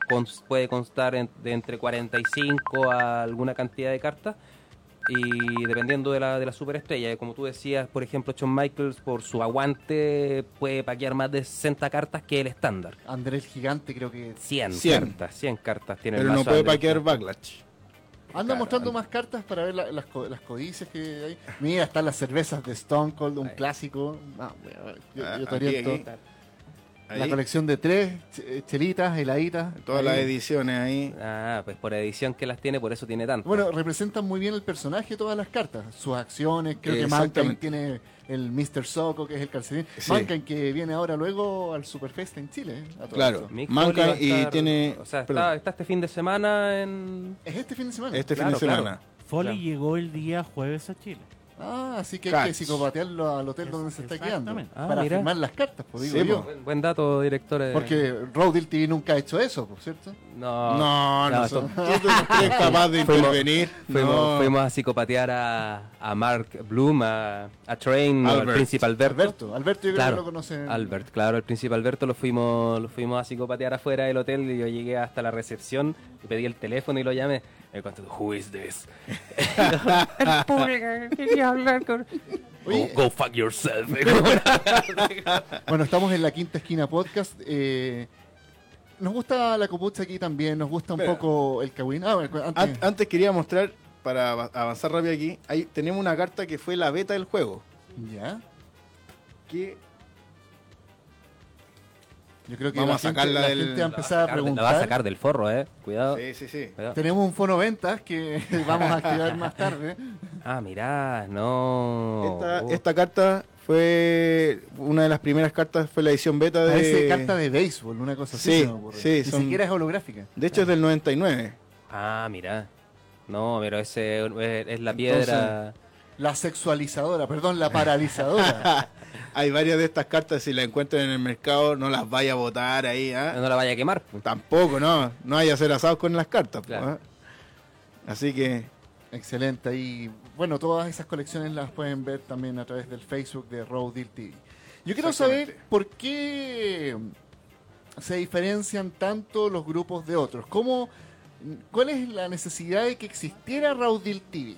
cons- puede constar en- de entre 45 a alguna cantidad de cartas. Y dependiendo de la, de la superestrella, como tú decías, por ejemplo, Shawn Michaels, por su aguante, puede paquear más de 60 cartas que el estándar. Andrés Gigante creo que... 100, 100. cartas, 100 cartas tiene el Pero no puede Andrés paquear backlash. Anda Claro, mostrando anda. más cartas para ver la- las, co- las codicias que hay. Mira, están las cervezas de Stone Cold, un Ahí. clásico. Ah, yo, Ah, yo te oriento. aquí. Ahí, colección de tres, ch- chelitas, heladitas. todas Ahí. las ediciones ahí. Ah, pues por edición que las tiene, por eso tiene tanto. Bueno, representan muy bien el personaje todas las cartas, sus acciones. Creo que Mankind tiene el Mr. Soco, que es el calcetín. Sí. Mankind que viene ahora luego al Superfest en Chile. eh, a todo Claro. Mankind y tiene- O sea, está, está este fin de semana en. Es este fin de semana. Este Claro, fin de claro. semana. Foley Claro. llegó el día jueves a Chile. Ah, así que hay que psicopatearlo al hotel donde se está quedando. Ah, para mira. firmar las cartas, pues digo Sí, yo. Buen, buen dato, director. eh. Porque Roadil TV nunca ha hecho eso, por cierto. No, No, no, no, son- esto- ¿Tú no crees capaz de Fuimos- intervenir? Fuimos, No. fuimos a psicopatear a, a Mark Bloom, a, a Train, al príncipe Alberto. Alberto, Alberto yo creo Claro, que lo conocen. Albert, claro, el príncipe Alberto lo fuimos, lo fuimos a psicopatear afuera del hotel y yo llegué hasta la recepción y pedí el teléfono y lo llamé. Me contestó, Who is this? el público quería hablar con... Go, go fuck yourself. Bueno, estamos en la quinta esquina podcast. eh, nos gusta la copucha aquí también, nos gusta un Espera. poco el Kawin. Ah, bueno, antes, An- Antes quería mostrar, para av- avanzar rápido aquí, ahí tenemos una carta que fue la beta del juego. ya. Que Yo creo que Vamos la, a gente, sacarla la del- gente va a La va a empezar a sacar de- La va a preguntar. sacar del forro, eh. Cuidado. Sí, sí, sí. cuidado. Tenemos un fono ventas que vamos a activar más tarde. Ah, mirá, no. Esta, Uh, esta carta fue una de las primeras cartas, fue la edición beta de. Parece carta de béisbol, una cosa así. Sí, me ocurre. sí, Ni son- siquiera es holográfica. De hecho, es del 99. Ah, mirá. No, pero ese es, es la piedra. La sexualizadora, perdón, la paralizadora. Hay varias de estas cartas, si las encuentran en el mercado, no las vaya a botar ahí. ¿ah? no la vaya a quemar. pues. Tampoco, no. No hay que hacer asados con las cartas. pues, Claro. ¿ah? Así que, Excelente. Y bueno, todas esas colecciones las pueden ver también a través del Facebook de Road Deal TV. Yo quiero saber por qué se diferencian tanto los grupos de otros. ¿Cómo, ¿Cuál es la necesidad de que existiera Road Deal TV?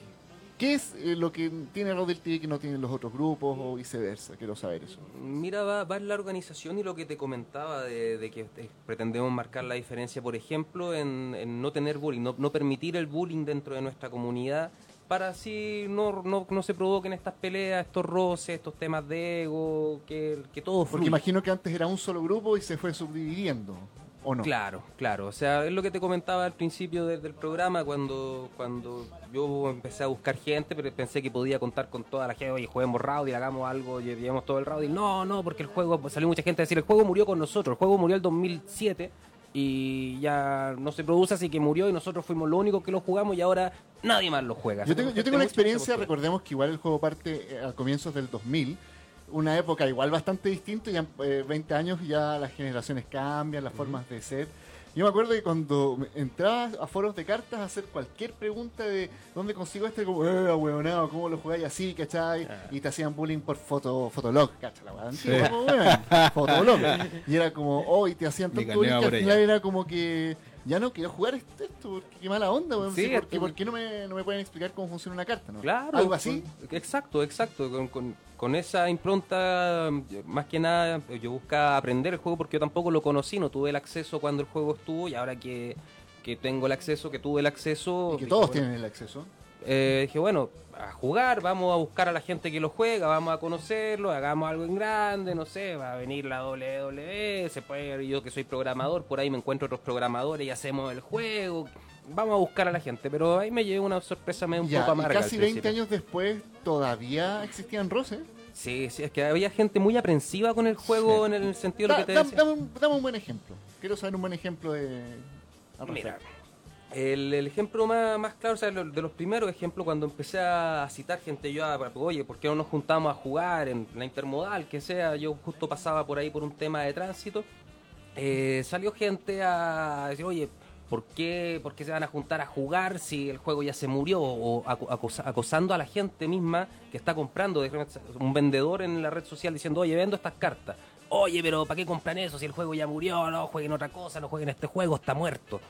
¿Qué es eh, lo que tiene Road Deal TV que no tienen los otros grupos o viceversa? Quiero saber eso. Mira, va, va en la organización y lo que te comentaba de, de que eh, pretendemos marcar la diferencia, por ejemplo, en, en no tener bullying, no, no permitir el bullying dentro de nuestra comunidad para así no, no, no se provoquen estas peleas, estos roces, estos temas de ego, que, que todo Porque fluya. imagino que antes era un solo grupo y se fue subdividiendo. ¿O no? Claro, claro. O sea, es lo que te comentaba al principio de- del programa, cuando, cuando yo empecé a buscar gente, pero pensé que podía contar con toda la gente, oye, juguemos Rowdy, hagamos algo, lle- llevemos todo el Rowdy. No, no, porque el juego, pues, salió mucha gente a decir, el juego murió con nosotros, el juego murió el 2007 y ya no se produce, así que murió y nosotros fuimos los únicos que lo jugamos y ahora nadie más lo juega. Yo tengo, yo tengo una experiencia, recordemos que igual el juego parte eh, a comienzos del 2000, una época igual bastante distinta, ya eh, 20 años ya las generaciones cambian, las formas de ser. Yo me acuerdo que cuando me- entraba a foros de cartas a hacer cualquier pregunta de dónde consigo este, como, eh, huevonao, ¿cómo lo jugáis así, cachai? Y te hacían bullying por foto, fotolog, cachai, la antigua, como, weón, fotolog. Y era como, oh, y te hacían tanto bullying que al final era como que ya no quiero jugar esto, esto, porque qué mala onda, weón. Sí, Sí, porque, esto- ¿Por qué no me, no me pueden explicar cómo funciona una carta, no? Claro. Algo así. con- exacto, exacto. Con, con- con esa impronta, más que nada, yo buscaba aprender el juego porque yo tampoco lo conocí, no tuve el acceso cuando el juego estuvo y ahora que, que tengo el acceso, que tuve el acceso... Y que todos bueno, tienen el acceso. eh, dije, bueno, a jugar, vamos a buscar a la gente que lo juega, vamos a conocerlo, hagamos algo en grande, no sé, va a venir la WWE, se puede, yo que soy programador, por ahí me encuentro otros programadores y hacemos el juego, vamos a buscar a la gente, pero ahí me llevé una sorpresa medio un Ya, poco amarga. casi 20 principio. años después todavía existían roces. Sí, sí, es que había gente muy aprensiva con el juego en el sentido de lo que te da- decía. dame, un, dame un buen ejemplo. Quiero saber un buen ejemplo de. al Mira. El, el ejemplo más, más claro, o sea, de los primeros ejemplos, cuando empecé a citar gente, yo, a, oye, ¿por qué no nos juntamos a jugar en la intermodal, que sea? Yo justo pasaba por ahí por un tema de tránsito, eh, salió gente a decir, oye, ¿por qué, ¿por qué se van a juntar a jugar si el juego ya se murió? O acosando a la gente misma que está comprando, un vendedor en la red social diciendo, oye, vendo estas cartas. Oye, pero ¿para qué compran eso si el juego ya murió? No, jueguen otra cosa, no jueguen este juego, está muerto.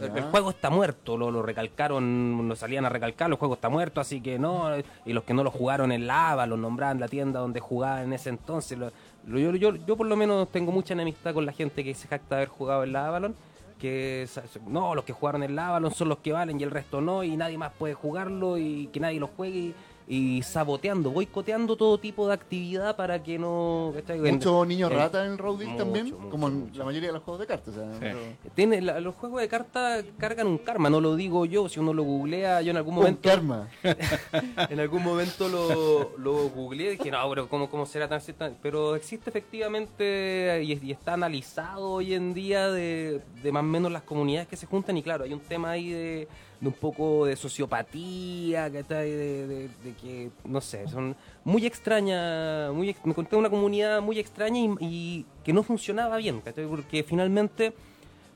El, juego está muerto, lo, lo recalcaron, lo salían a recalcar, el juego está muerto, así que no, y los que no lo jugaron en Lava, lo nombraban la tienda donde jugaban en ese entonces. lo- yo, yo, yo por lo menos tengo mucha enemistad con la gente que se jacta de haber jugado en la Avalon, que no, los que jugaron en la Avalon son los que valen y el resto no, y nadie más puede jugarlo y que nadie lo juegue. Y, y saboteando, boicoteando todo tipo de actividad para que no... Muchos niños rata en el Road Deal mucho, también, mucho, como en mucho. la mayoría de los juegos de cartas. o sea, pero- Tiene, la- los juegos de cartas cargan un karma, no lo digo yo, si uno lo googlea, yo en algún Un momento karma. en algún momento lo, lo googleé y dije, no, pero ¿cómo, cómo será tan, tan-?" Pero existe efectivamente y, y está analizado hoy en día de, de más o menos las comunidades que se juntan y claro, hay un tema ahí de, de un poco de sociopatía, que de, de- que, no sé, son muy extrañas, muy, me encontré una comunidad muy extraña y, y que no funcionaba bien, ¿cachai? porque finalmente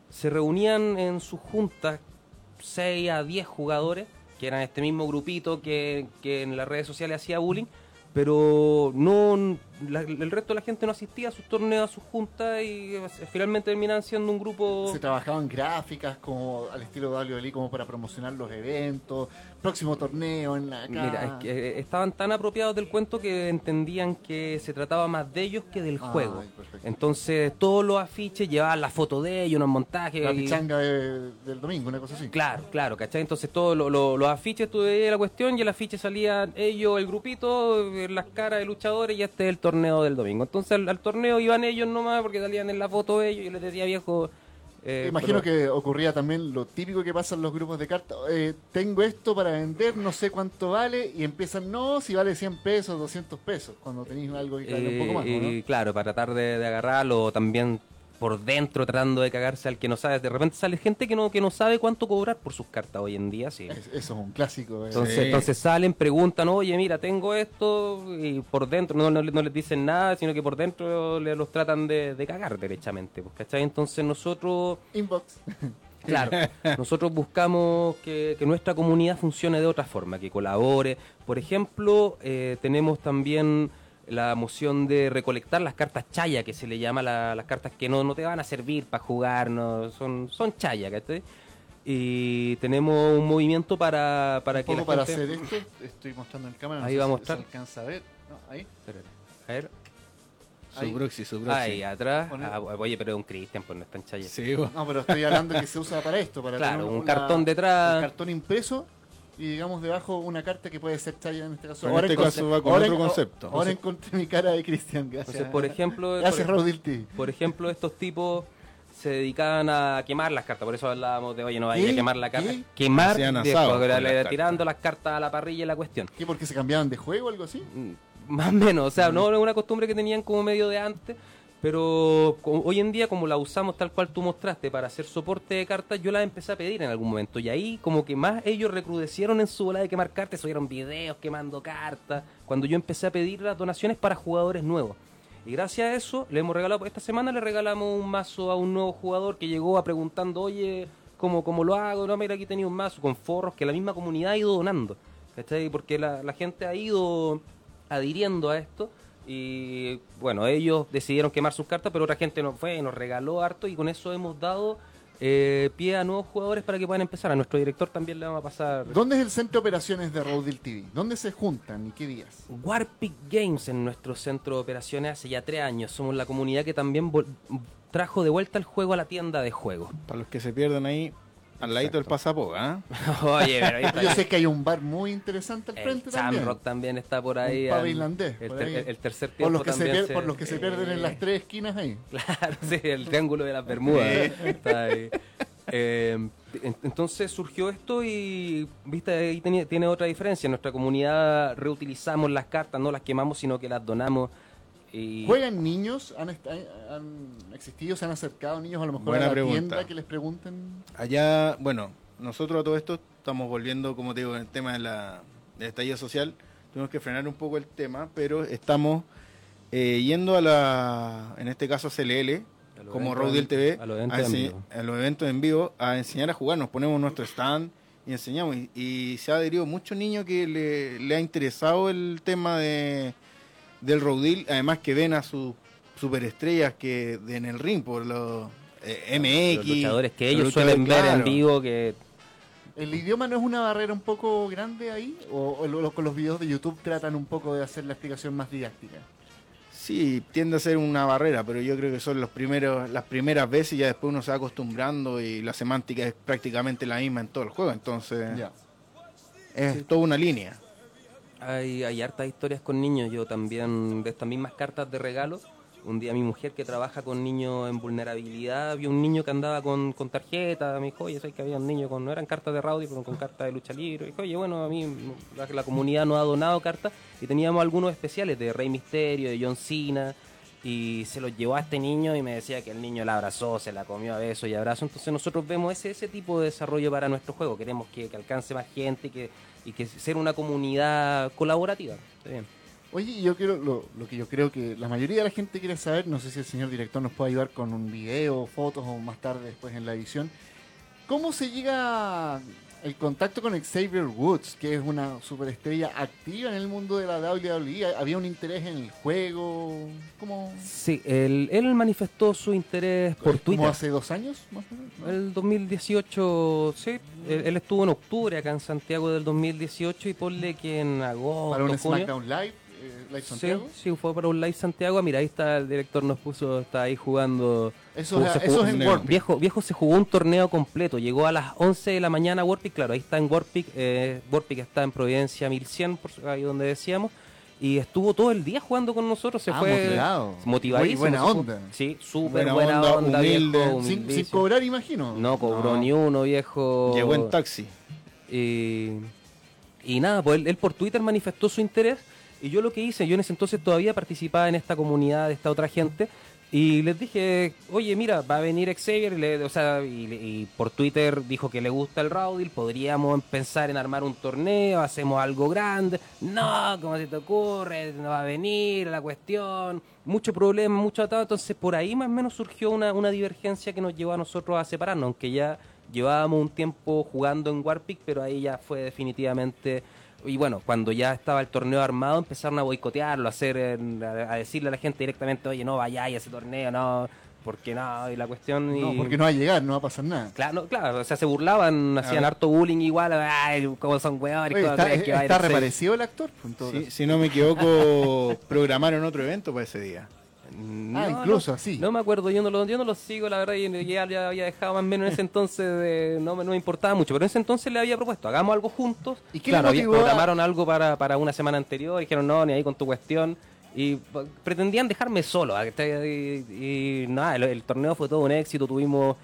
se reunían en sus juntas 6 a 10 jugadores, que eran este mismo grupito que, que en las redes sociales hacía bullying, pero no la- el resto de la gente no asistía a sus torneos, a sus juntas y eh, finalmente terminaban siendo un grupo... Se trabajaban gráficas como al estilo de WWE como para promocionar los eventos, próximo torneo en la acá. Mira, es que eh, estaban tan apropiados del cuento que entendían que se trataba más de ellos que del juego. perfecto. Entonces todos los afiches llevaban la foto de ellos, unos montajes. la y- pichanga de- del domingo, una cosa así. Claro, claro, ¿cachai? Entonces todos lo- lo- los afiches, tú veías la cuestión y el afiche salían ellos, el grupito, las caras de luchadores y este es el torneo del domingo. Entonces al, al torneo iban ellos nomás porque salían en la foto ellos y les decía viejo... eh, Imagino pero- que ocurría también lo típico que pasa en los grupos de cartas. eh, tengo esto para vender, no sé cuánto vale, y empiezan, no, si vale 100 pesos, 200 pesos, cuando tenéis algo que vale un poco más, ¿no? claro, para tratar de, de agarrarlo, también por dentro tratando de cagarse al que no sabe. De repente sale gente que no, que no sabe cuánto cobrar por sus cartas hoy en día, sí. Es- eso es un clásico. eh. Entonces, Sí. entonces salen, preguntan, oye, mira, tengo esto, y por dentro no, no, no les dicen nada, sino que por dentro le- los tratan de, de cagar derechamente, pues, ¿cachai? Entonces nosotros, Inbox. claro, nosotros buscamos que, que nuestra comunidad funcione de otra forma, que colabore. Por ejemplo, eh, tenemos también la moción de recolectar las cartas chaya, que se le llama la- las cartas que no, no te van a servir para jugar, no, son, son chaya, ¿cachai? Y tenemos un movimiento para, para Un que la poco para gente... hacer esto, estoy mostrando en cámara. no Ahí sé va a si mostrar. Se alcanza a ver. No, ahí. Espérate. A ver. Ahí. Su proxy, su proxy. Ahí atrás. Ah, oye, pero es un Cristian, pues no está en chaya. Sí. No, pero estoy hablando que se usa para esto, para Claro, tener un cartón detrás. Un cartón impreso y digamos debajo una carta que puede ser chaya en este caso. En este encon- caso va con ahora otro en- concepto. Ahora encontré mi cara de Cristian, gracias. Entonces, por ejemplo, Gracias, por, TV. por ejemplo, estos tipos se dedicaban a quemar las cartas, por eso hablábamos de, oye, no vaya ¿Qué? a quemar la carta. ¿Qué? Quemar, asado las tirando las cartas a la parrilla y la cuestión. ¿Qué? ¿Porque se cambiaban de juego o algo así? Mm, Más o menos, o sea, no es una costumbre que tenían como medio de antes, pero hoy en día como la usamos tal cual tú mostraste para hacer soporte de cartas, yo la empecé a pedir en algún momento y ahí como que más ellos recrudecieron en su bola de quemar cartas, subieron videos quemando cartas, cuando yo empecé a pedir las donaciones para jugadores nuevos. Y gracias a eso le hemos regalado, esta semana le regalamos un mazo a un nuevo jugador que llegó a preguntando, oye, ¿cómo, cómo lo hago? No, mira, aquí tenía un mazo con forros que la misma comunidad ha ido donando. ¿Cachai? Porque la, la gente ha ido adhiriendo a esto y bueno, ellos decidieron quemar sus cartas, pero otra gente nos fue y nos regaló harto y con eso hemos dado eh, pie a nuevos jugadores para que puedan empezar. A nuestro director también le vamos a pasar ¿Dónde es el centro de operaciones de Rodil TV? ¿Dónde se juntan y qué días? Warpic Games en nuestro centro de operaciones hace ya tres años. Somos la comunidad que también trajo de vuelta el juego a la tienda de juegos. Para los que se pierden ahí, al ladito del pasapo, ¿ah? Oye, pero ahí está Yo sé que hay un bar muy interesante al el frente también. Samrock también está por ahí. Un irlandés, El, ter- el- el tercer tiempo Por los, que se también por los que se pierden en las tres esquinas ahí. Claro, sí, el triángulo de las Bermudas. Está ahí. Eh, en- entonces surgió esto y, viste, ahí tenía- tiene otra diferencia. En nuestra comunidad reutilizamos las cartas, no las quemamos, sino que las donamos. Y ¿Juegan niños? ¿Han, est- han existido? ¿Se han acercado niños a lo mejor Buena a la pregunta. tienda que les pregunten? Allá, bueno, nosotros a todo esto estamos volviendo, como te digo, en el tema de la, del estallido social. Tuvimos que frenar un poco el tema, pero estamos eh, yendo a la, en este caso a CLL, A como en- TV, a los eventos a, en ense- vivo. a los eventos en vivo, a enseñar a jugar. Nos ponemos nuestro stand y enseñamos. Y, y se ha adherido mucho niño que le, le ha interesado el tema de, del Rodil, además que ven a sus superestrellas que de- en el ring por los eh, MX. los luchadores que los ellos luchadores, suelen ver en vivo que ¿El idioma no es una barrera un poco grande ahí? ¿O, o lo- con los videos de YouTube tratan un poco de hacer la explicación más didáctica? Sí, tiende a ser una barrera, pero yo creo que son los primeros, las primeras veces y ya después uno se va acostumbrando y la semántica es prácticamente la misma en todo el juego, entonces Ya. es toda una línea. Hay, hay hartas historias con niños. Yo también, de estas mismas cartas de regalo, un día mi mujer que trabaja con niños en vulnerabilidad, vio un niño que andaba con, con tarjeta, me dijo, oye, ¿sabes que había un niño con, no eran cartas de pero con cartas de lucha libre? Dijo, oye, bueno, a mí la, la comunidad nos ha donado cartas y teníamos algunos especiales de Rey Misterio, de John Cena, y se los llevó a este niño y me decía que el niño la abrazó, se la comió a besos y abrazos. Entonces nosotros vemos ese, ese tipo de desarrollo para nuestro juego. Queremos que, que alcance más gente y que, y que ser una comunidad colaborativa. Bien. Oye, yo quiero, lo, lo que yo creo que la mayoría de la gente quiere saber, no sé si el señor director nos puede ayudar con un video, fotos o más tarde después en la edición, ¿cómo se llega el contacto con Xavier Woods, que es una superestrella activa en el mundo de la WWE? ¿Había un interés en el juego? ¿Cómo, Sí, él, él manifestó su interés por ¿Como Twitter. hace dos años? Más o menos, ¿no? El 2018, sí, él, él estuvo en octubre acá en Santiago del 2018 y ponle que en agosto, Para un junio, SmackDown Live, Live Sí, Santiago. sí, fue para un live Santiago. Mira, ahí está el director, nos puso, está ahí jugando. Eso, jugó- es- eso jugó- es en torneo. Warpig. Viejo, viejo se jugó un torneo completo. Llegó a las 11 de la mañana a Warpic. Claro, ahí está en Warpic. Eh, Warpic está en Providencia 1100, por ahí donde decíamos. Y estuvo todo el día jugando con nosotros. Se Ah, fue motivado. motivadísimo. Muy buena onda. Sí, súper Buena buena, onda, onda, humilde. viejo, Sin, cobrar, imagino. No cobró No. ni uno, viejo. Llegó en taxi. Y, y nada, pues él, él por Twitter manifestó su interés y yo lo que hice, yo en ese entonces todavía participaba en esta comunidad de esta otra gente y les dije, oye, mira, va a venir Xavier, y le- o sea, y, y por Twitter dijo que le gusta el Raudil, podríamos pensar en armar un torneo, hacemos algo grande. No, ¿cómo se te ocurre? No va a venir la cuestión. Mucho problema, mucho atado. Entonces, por ahí más o menos surgió una, una divergencia que nos llevó a nosotros a separarnos, aunque ya llevábamos un tiempo jugando en Warpic, pero ahí ya fue definitivamente... Y bueno, cuando ya estaba el torneo armado, empezaron a boicotearlo, a, hacer, eh, a a decirle a la gente directamente, oye, no vayáis a ese torneo, no, porque no, y la cuestión... Y... No, porque no va a llegar, no va a pasar nada. Claro, no, claro, o sea, se burlaban, hacían harto bullying igual, ay, como son Oye, ¿cómo está crees que va a ir está a ser? reparecido el actor. pues, si no me equivoco, programaron otro evento para ese día. No, incluso no, así. No me acuerdo, yo no lo, yo no lo sigo, la verdad, y ya, ya había dejado más o menos en ese entonces, de, no, me- no me importaba mucho, pero en ese entonces le había propuesto, hagamos algo juntos. ¿Y qué claro, había- a- programaron algo para, para una semana anterior, dijeron, no, ni ahí con tu cuestión. Y pretendían dejarme solo. ¿ah? Y, y nada, el, el torneo fue todo un éxito. Tuvimos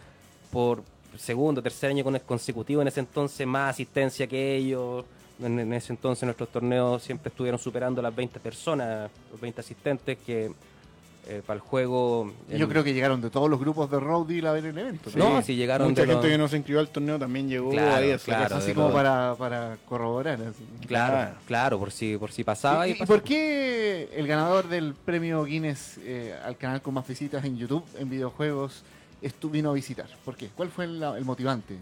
por segundo, tercer año con- consecutivo en ese entonces más asistencia que ellos. En, en ese entonces nuestros torneos siempre estuvieron superando las 20 personas, los 20 asistentes que eh, para el juego... Yo en- creo que llegaron de todos los grupos de Road Deal a ver el evento. No, ¿no? si llegaron Mucha de gente los- que no se inscribió al torneo también llegó Claro, ahí a hacer claro, eso. Así como los- para, para corroborar. así. Claro, Claro. claro, por si, por si pasaba. ¿Y, y por qué el ganador del premio Guinness eh, al canal con más visitas en YouTube, en videojuegos, vino a visitar? ¿Por qué? ¿Cuál fue el, el motivante?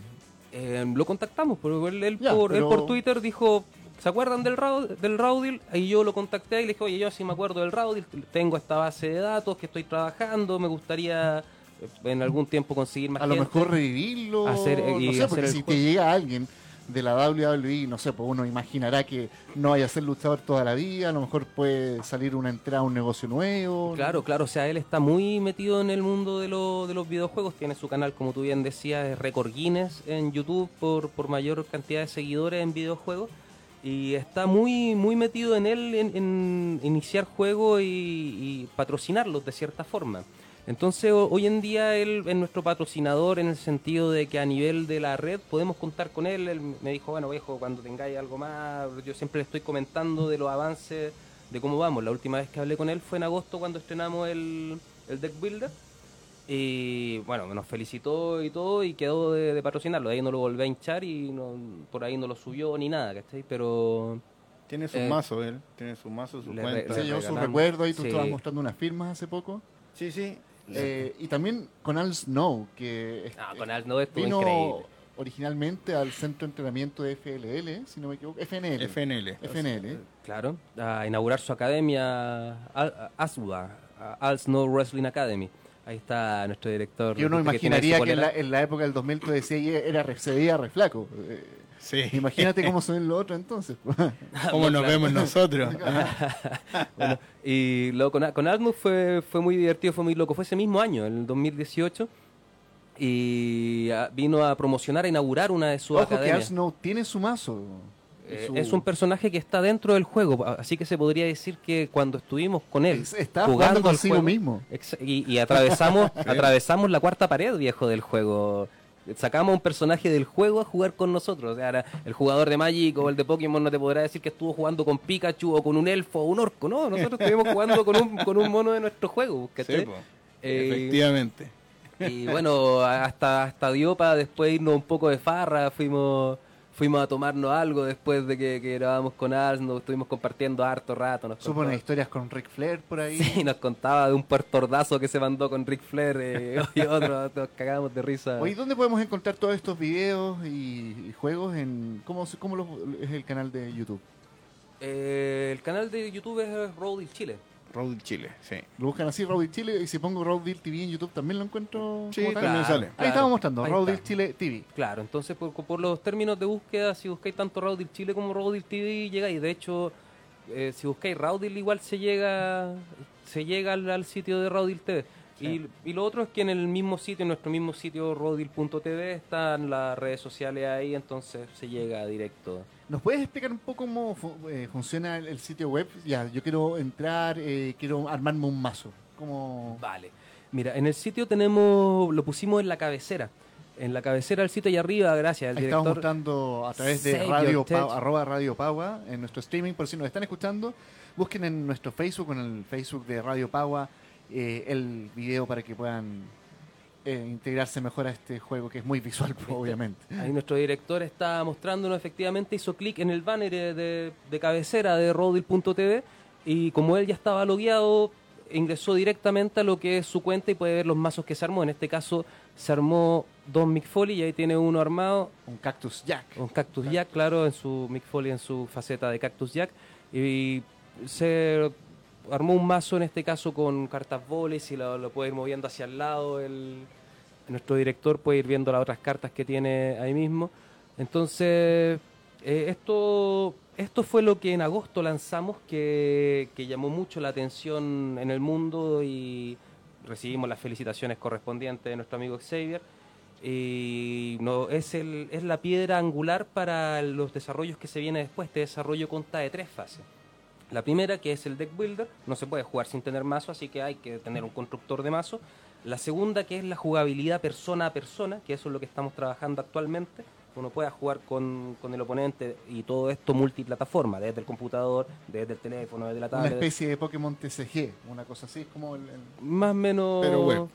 Eh, lo contactamos, porque él, él Ya, por, él pero- por Twitter dijo, ¿se acuerdan del, Raud, del Raudil? Ahí yo lo contacté y le dije, oye, yo sí me acuerdo del Raudil, tengo esta base de datos que estoy trabajando, me gustaría eh, en algún tiempo conseguir más A lo gente". mejor revivirlo. Hacer- eh, y no sé, hacer porque si te llega alguien de la WWE, no sé, pues uno imaginará que no vaya a ser luchador toda la vida, a lo mejor puede salir una entrada a un negocio nuevo. Claro, claro, o sea, él está muy metido en el mundo de, lo- de los videojuegos, tiene su canal, como tú bien decías, Record Guinness en YouTube por, por mayor cantidad de seguidores en videojuegos, y está muy, muy metido en él, en, iniciar juegos y, patrocinarlos de cierta forma. Entonces, ho- hoy en día él es nuestro patrocinador en el sentido de que a nivel de la red podemos contar con él. Él me dijo, bueno, viejo, cuando tengáis algo más, yo siempre le estoy comentando de los avances, de cómo vamos. La última vez que hablé con él fue en agosto cuando estrenamos el, el Deck Builder. Y bueno, nos felicitó y todo y quedó de, de patrocinarlo. De ahí no lo volví a hinchar y no, por ahí no lo subió ni nada, ¿cachai? Pero Tiene su Eh, mazo él, tiene su mazo, su cuenta. Se llevó su recuerdo ahí, tú Sí. estabas mostrando unas firmas hace poco. Sí, sí. Eh, y también con Al Snow, que es- ah, con Al no estuvo vino increíble. originalmente al centro de entrenamiento de FLL, si no me equivoco, FNL. FNL. FNL. Claro, a inaugurar su academia, ASWA, Al Snow Wrestling Academy. Ahí está nuestro director. Que uno ¿viste tiene ahí su imaginaría que en la, en la época del 2000 tú decías "Y era, re- se veía re flaco. Eh, Sí. Imagínate cómo se ven los otros entonces. ¿Cómo nos vemos nosotros? Bueno, y luego con, con Almus fue, fue muy divertido, fue muy loco. Fue ese mismo año, en el 2018. Y ah, vino a promocionar, a inaugurar una de sus Ojo que academias. Snow tiene su mazo. Eh, Su- Es un personaje que está dentro del juego, así que se podría decir que cuando estuvimos con él, Es- está jugando al consigo juego, mismo. y, y atravesamos, atravesamos la cuarta pared, viejo, del juego. Sacamos un personaje del juego a jugar con nosotros. O sea, ahora, el jugador de Magic o el de Pokémon no te podrá decir que estuvo jugando con Pikachu o con un elfo o un orco. No, nosotros estuvimos jugando con un, con un mono de nuestro juego. Sí, po. Eh, Efectivamente. y bueno, hasta, hasta dio para después irnos un poco de farra, fuimos fuimos a tomarnos algo después de que, que grabamos con Ars, nos estuvimos compartiendo harto rato. Nos Supo unas historias con Ric Flair por ahí. Sí, nos contaba de un puertordazo que se mandó con Ric Flair eh, y otro, nos cagamos de risa. Oye, ¿dónde podemos encontrar todos estos videos y, y juegos? en ¿Cómo, cómo los- es el canal de YouTube? Eh, el canal de YouTube es Roadil Chile. Road Chile, sí. Lo buscan así, Roadil Chile, y si pongo Roadil TV en YouTube también lo encuentro. Sí, como tal? también sale. Ahí estamos mostrando, ahí está. Chile TV. Claro, entonces por, por los términos de búsqueda, si buscáis tanto Raudil Chile como Raudil TV, llegáis. De hecho, eh, si buscáis Raudil, igual se llega se llega al, al sitio de Raudil TV. Y, y lo otro es que en el mismo sitio, en nuestro mismo sitio, rodil.tv, están las redes sociales ahí, entonces se llega directo. ¿Nos puedes explicar un poco cómo fu- eh, funciona el, el sitio web? Ya, yo quiero entrar, eh, quiero armarme un mazo. ¿Cómo? Vale. Mira, en el sitio tenemos, lo pusimos en la cabecera. En la cabecera del sitio y arriba, gracias al estamos mostrando a través de radio your Pa- tech. arroba Radio Paua en nuestro streaming, por si nos están escuchando, busquen en nuestro Facebook, en el Facebook de Radio Paua, eh, el video para que puedan eh, integrarse mejor a este juego que es muy visual, obviamente. Ahí nuestro director está mostrándonos, efectivamente hizo clic en el banner de, de- cabecera de rodil.tv y como él ya estaba logueado, ingresó directamente a lo que es su cuenta y puede ver los mazos que se armó. En este caso se armó dos Mick Foley y ahí tiene uno armado, Un Cactus Jack. un Cactus Jack, claro, en su Mick Foley en su faceta de Cactus Jack. Y se armó un mazo en este caso con cartas voles y lo, lo puede ir moviendo hacia el lado. El, nuestro director puede ir viendo las otras cartas que tiene ahí mismo. Entonces, eh, esto, esto fue lo que en agosto lanzamos que, que llamó mucho la atención en el mundo y recibimos las felicitaciones correspondientes de nuestro amigo Xavier. Y no, es, el, es la piedra angular para los desarrollos que se viene después. Este desarrollo consta de tres fases. La primera, que es el deck builder, no se puede jugar sin tener mazo, así que hay que tener un constructor de mazo. La segunda, que es la jugabilidad persona a persona, que eso es lo que estamos trabajando actualmente. Uno pueda jugar con, con el oponente y todo esto multiplataforma, desde el computador, desde el teléfono, desde la Una tablet. especie de Pokémon TCG, una cosa así, es como el... el- Más o menos. Pero web.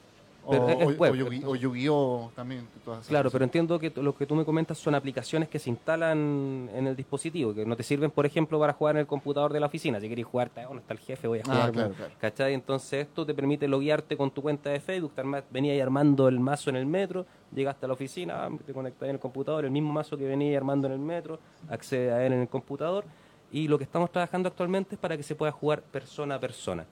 Pero o, o- web, Yu-Gi-Oh también. todas Claro, cosas. pero entiendo que lo que tú me comentas son aplicaciones que se instalan en el dispositivo, que no te sirven, por ejemplo, para jugar en el computador de la oficina. Si querés jugar, oh, no está el jefe, voy a Ah, jugar. claro, claro. ¿Cachai? Entonces esto te permite loguearte con tu cuenta de Facebook, venía ahí armando el mazo en el metro, llegaste a la oficina, ah, te conectas en el computador, el mismo mazo que venía armando en el metro, accede a él en el computador. Y lo que estamos trabajando actualmente es para que se pueda jugar persona a persona.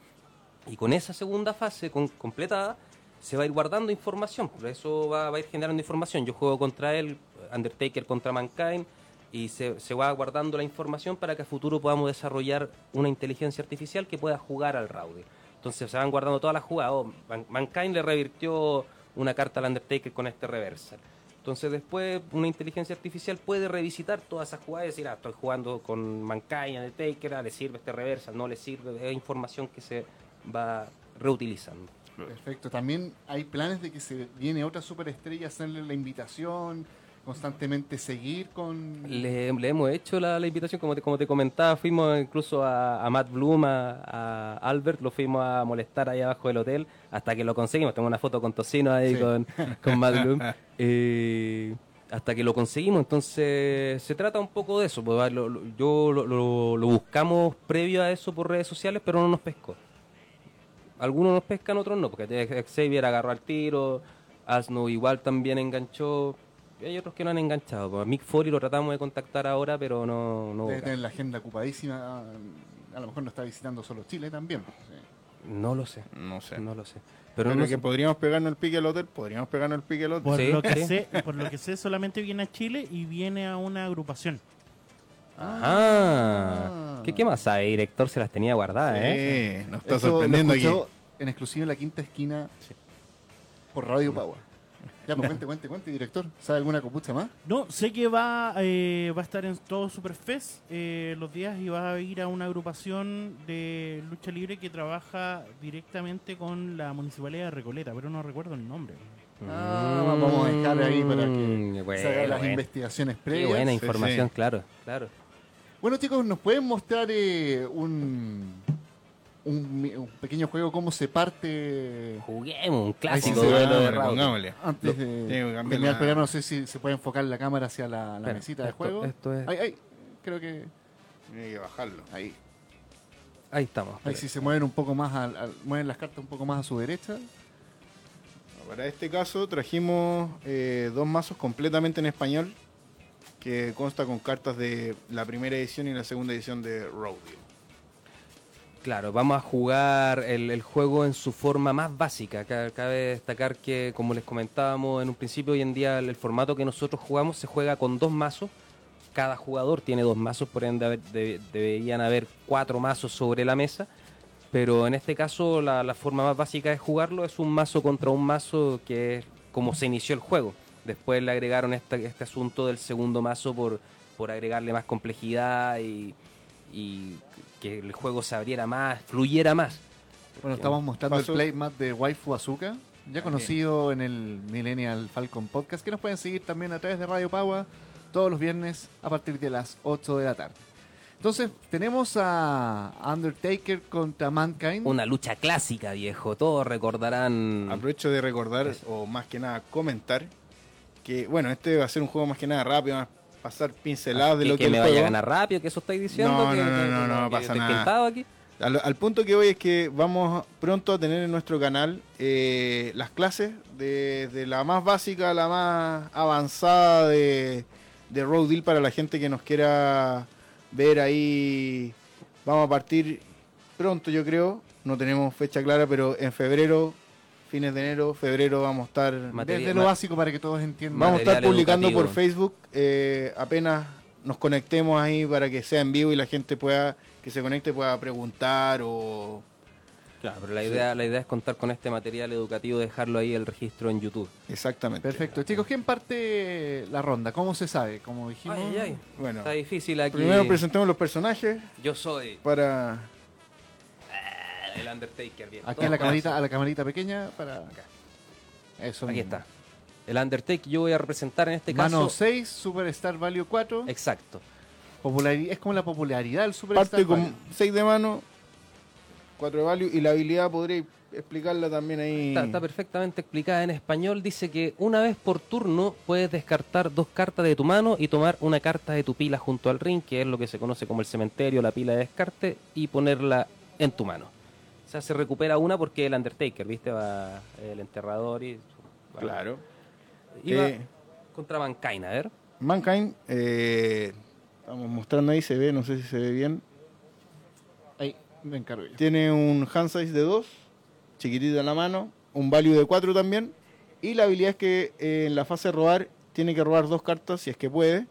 Y con esa segunda fase con- completada, se va a ir guardando información. Por eso va, a ir generando información. Yo juego contra él, Undertaker contra Mankind, y se, va guardando la información para que a futuro podamos desarrollar una inteligencia artificial que pueda jugar al Rowdy. Entonces se van guardando todas las jugadas. Oh, Man- Mankind le revirtió una carta al Undertaker con este reversal. Entonces después una inteligencia artificial puede revisitar todas esas jugadas y decir, ah, estoy jugando con Mankind, Undertaker, ah, le sirve este reversal, no le sirve, es información que se va reutilizando. Perfecto. También hay planes de que se viene otra superestrella a hacerle la invitación, constantemente seguir con... Le, le hemos hecho la, la invitación, como te, como te comentaba, fuimos incluso a, a Matt Bloom, a, a Albert, lo fuimos a molestar ahí abajo del hotel hasta que lo conseguimos. Tengo una foto con Tocino ahí Sí. con, con Matt Bloom. Eh, hasta que lo conseguimos, entonces se trata un poco de eso. pues, lo- lo- yo lo, lo- lo buscamos previo a eso por redes sociales, pero no nos pescó. Algunos nos pescan, otros no, porque Xavier agarró al tiro, Asno igual también enganchó. Y hay otros que no han enganchado. Pues a Mick Foley lo tratamos de contactar ahora, pero no. no, Debe tener la agenda ocupadísima. A lo mejor no está visitando solo Chile también. sí. no lo sé. No sé. No lo sé. Pero Pero no que sé. podríamos pegarnos el pique al hotel, podríamos pegarnos el pique al hotel. Por, Sí, lo que sí. sé, por lo que sé, solamente viene a Chile y viene a una agrupación. Ah, ¿Qué, ¿Qué más sabe, director? Se las tenía guardadas, ¿eh? Sí, nos está Eso lo sorprendiendo aquí. escuchó en exclusiva en la quinta esquina por Radio Power. Ya, pues cuente, cuente, cuente, director. ¿Sabe alguna copucha más? No, sé que va, eh, va a estar en todo Superfest eh, los días y va a ir a una agrupación de lucha libre que trabaja directamente con la municipalidad de Recoleta, pero no recuerdo el nombre. Ah, vamos a dejar ahí para que Mm, se hagan las bueno. investigaciones Qué previas. buena Sí, información, sí. claro, claro. Bueno, chicos, ¿nos pueden mostrar eh, un, un, mi- un pequeño juego, cómo se parte Juguemos, un Ahí clásico sí se duelo va, de Raúl. pongámosle. antes de terminar el programa? No sé si se puede enfocar la cámara hacia la, la Espera, mesita de esto- juego. esto es- Ay, ay, creo que Hay que bajarlo. ahí. Ahí estamos. Ahí si se mueven un poco más, al- al- mueven las cartas un poco más a su derecha. Para este caso trajimos eh, dos mazos completamente en español que consta con cartas de la primera edición y la segunda edición de Rodeo. Claro, vamos a jugar el, juego en su forma más básica. Ca- Cabe destacar que, como les comentábamos en un principio, hoy en día el, formato que nosotros jugamos se juega con dos mazos. Cada jugador tiene dos mazos, por ende deberían haber cuatro mazos sobre la mesa. Pero en este caso la forma más básica de jugarlo es un mazo contra un mazo que es como se inició el juego. Después le agregaron este, este asunto del segundo mazo por, por agregarle más complejidad y, y que el juego se abriera más, fluyera más. Bueno, estamos mostrando Paso- el playmat de Waifu Azuka, ya conocido en el Millennial Falcon Podcast, que nos pueden seguir también a través de Radio Paua todos los viernes a partir de las 8 de la tarde. Entonces, tenemos a Undertaker contra Mankind. Una lucha clásica, viejo. Todos recordarán. Aprovecho de recordar, o más que nada comentar, que bueno, este va a ser un juego más que nada rápido, va a pasar pinceladas de que, lo que que, el me vaya a ganar rápido, que eso estáis diciendo. No, que, no, no, no, no pasa nada. pintado aquí. Al, al punto que voy es que vamos pronto a tener en nuestro canal eh, las clases de, de la más básica a la más avanzada de, de Road Deal para la gente que nos quiera ver ahí. Vamos a partir pronto, yo creo. No tenemos fecha clara, pero en febrero, fines de enero, febrero vamos a estar Material- Desde lo básico para que todos entiendan. Vamos a estar publicando por. Facebook eh, apenas nos conectemos ahí para que sea en vivo y la gente pueda que se conecte pueda preguntar o, Claro, pero la idea, la idea es contar con este material educativo, dejarlo ahí el registro en YouTube. Exactamente. Perfecto. Chicos, ¿quién parte la ronda? ¿Cómo se sabe? Como dijimos. Ay, ay, ay. Bueno, Está difícil aquí. primero presentemos los personajes Yo soy para... el Undertaker. Bien. Aquí a la camarita, a la camarita pequeña para. Eso Aquí mismo. está. El Undertaker yo voy a representar en este caso. Mano 6, Superstar Value 4. Exacto. Populari- es como la popularidad del Superstar Parte con Value. 6 de mano, 4 de value y la habilidad podréis explicarla también ahí. Está, está perfectamente explicada en español. Dice que una vez por turno puedes descartar dos cartas de tu mano y tomar una carta de tu pila junto al ring, que es lo que se conoce como el cementerio, la pila de descarte, y ponerla en tu mano. O sea, se recupera una porque el Undertaker, ¿viste? Va el enterrador y... va- Claro. Iba Eh, contra Mankind, a ver. Mankind, eh, estamos mostrando ahí, se ve, no sé si se ve bien. Ahí, me encargo yo. Tiene un hand size de 2, chiquitito en la mano, un value de 4 también. Y la habilidad es que eh, en la fase de robar tiene que robar dos cartas si es que puede.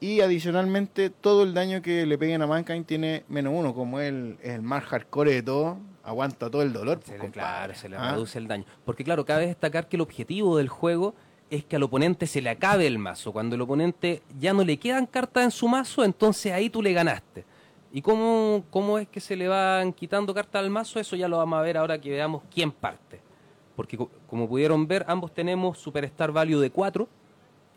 Y adicionalmente todo el daño que le peguen a Mankind tiene menos uno, como él es el más hardcore de todo, aguanta todo el dolor. Se pues, le, claro, se le ¿Ah? reduce el daño. Porque claro, cabe destacar que el objetivo del juego es que al oponente se le acabe el mazo. Cuando el oponente ya no le quedan cartas en su mazo, entonces ahí tú le ganaste. ¿Y cómo, cómo es que se le van quitando cartas al mazo? Eso ya lo vamos a ver ahora que veamos quién parte. Porque co- como pudieron ver, ambos tenemos Superstar Value de 4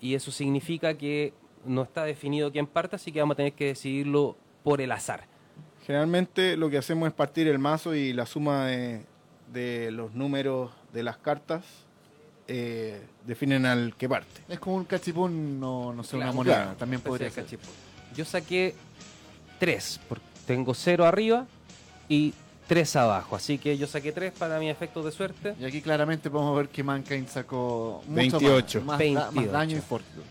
y eso significa que no está definido quién parte, así que vamos a tener que decidirlo por el azar. Generalmente lo que hacemos es partir el mazo y la suma de, de los números de las cartas eh, definen al que parte. Es como un cachipún, no, no sé, una Claro, moneda. claro. También podría ser. cachipún. Yo saqué 3, porque tengo 0 arriba y 3 abajo. Así que yo saqué 3 para mi efectos de suerte. Y aquí claramente podemos ver que Mankind sacó mucho 28. más, más, da- más 28. daño y fortitude.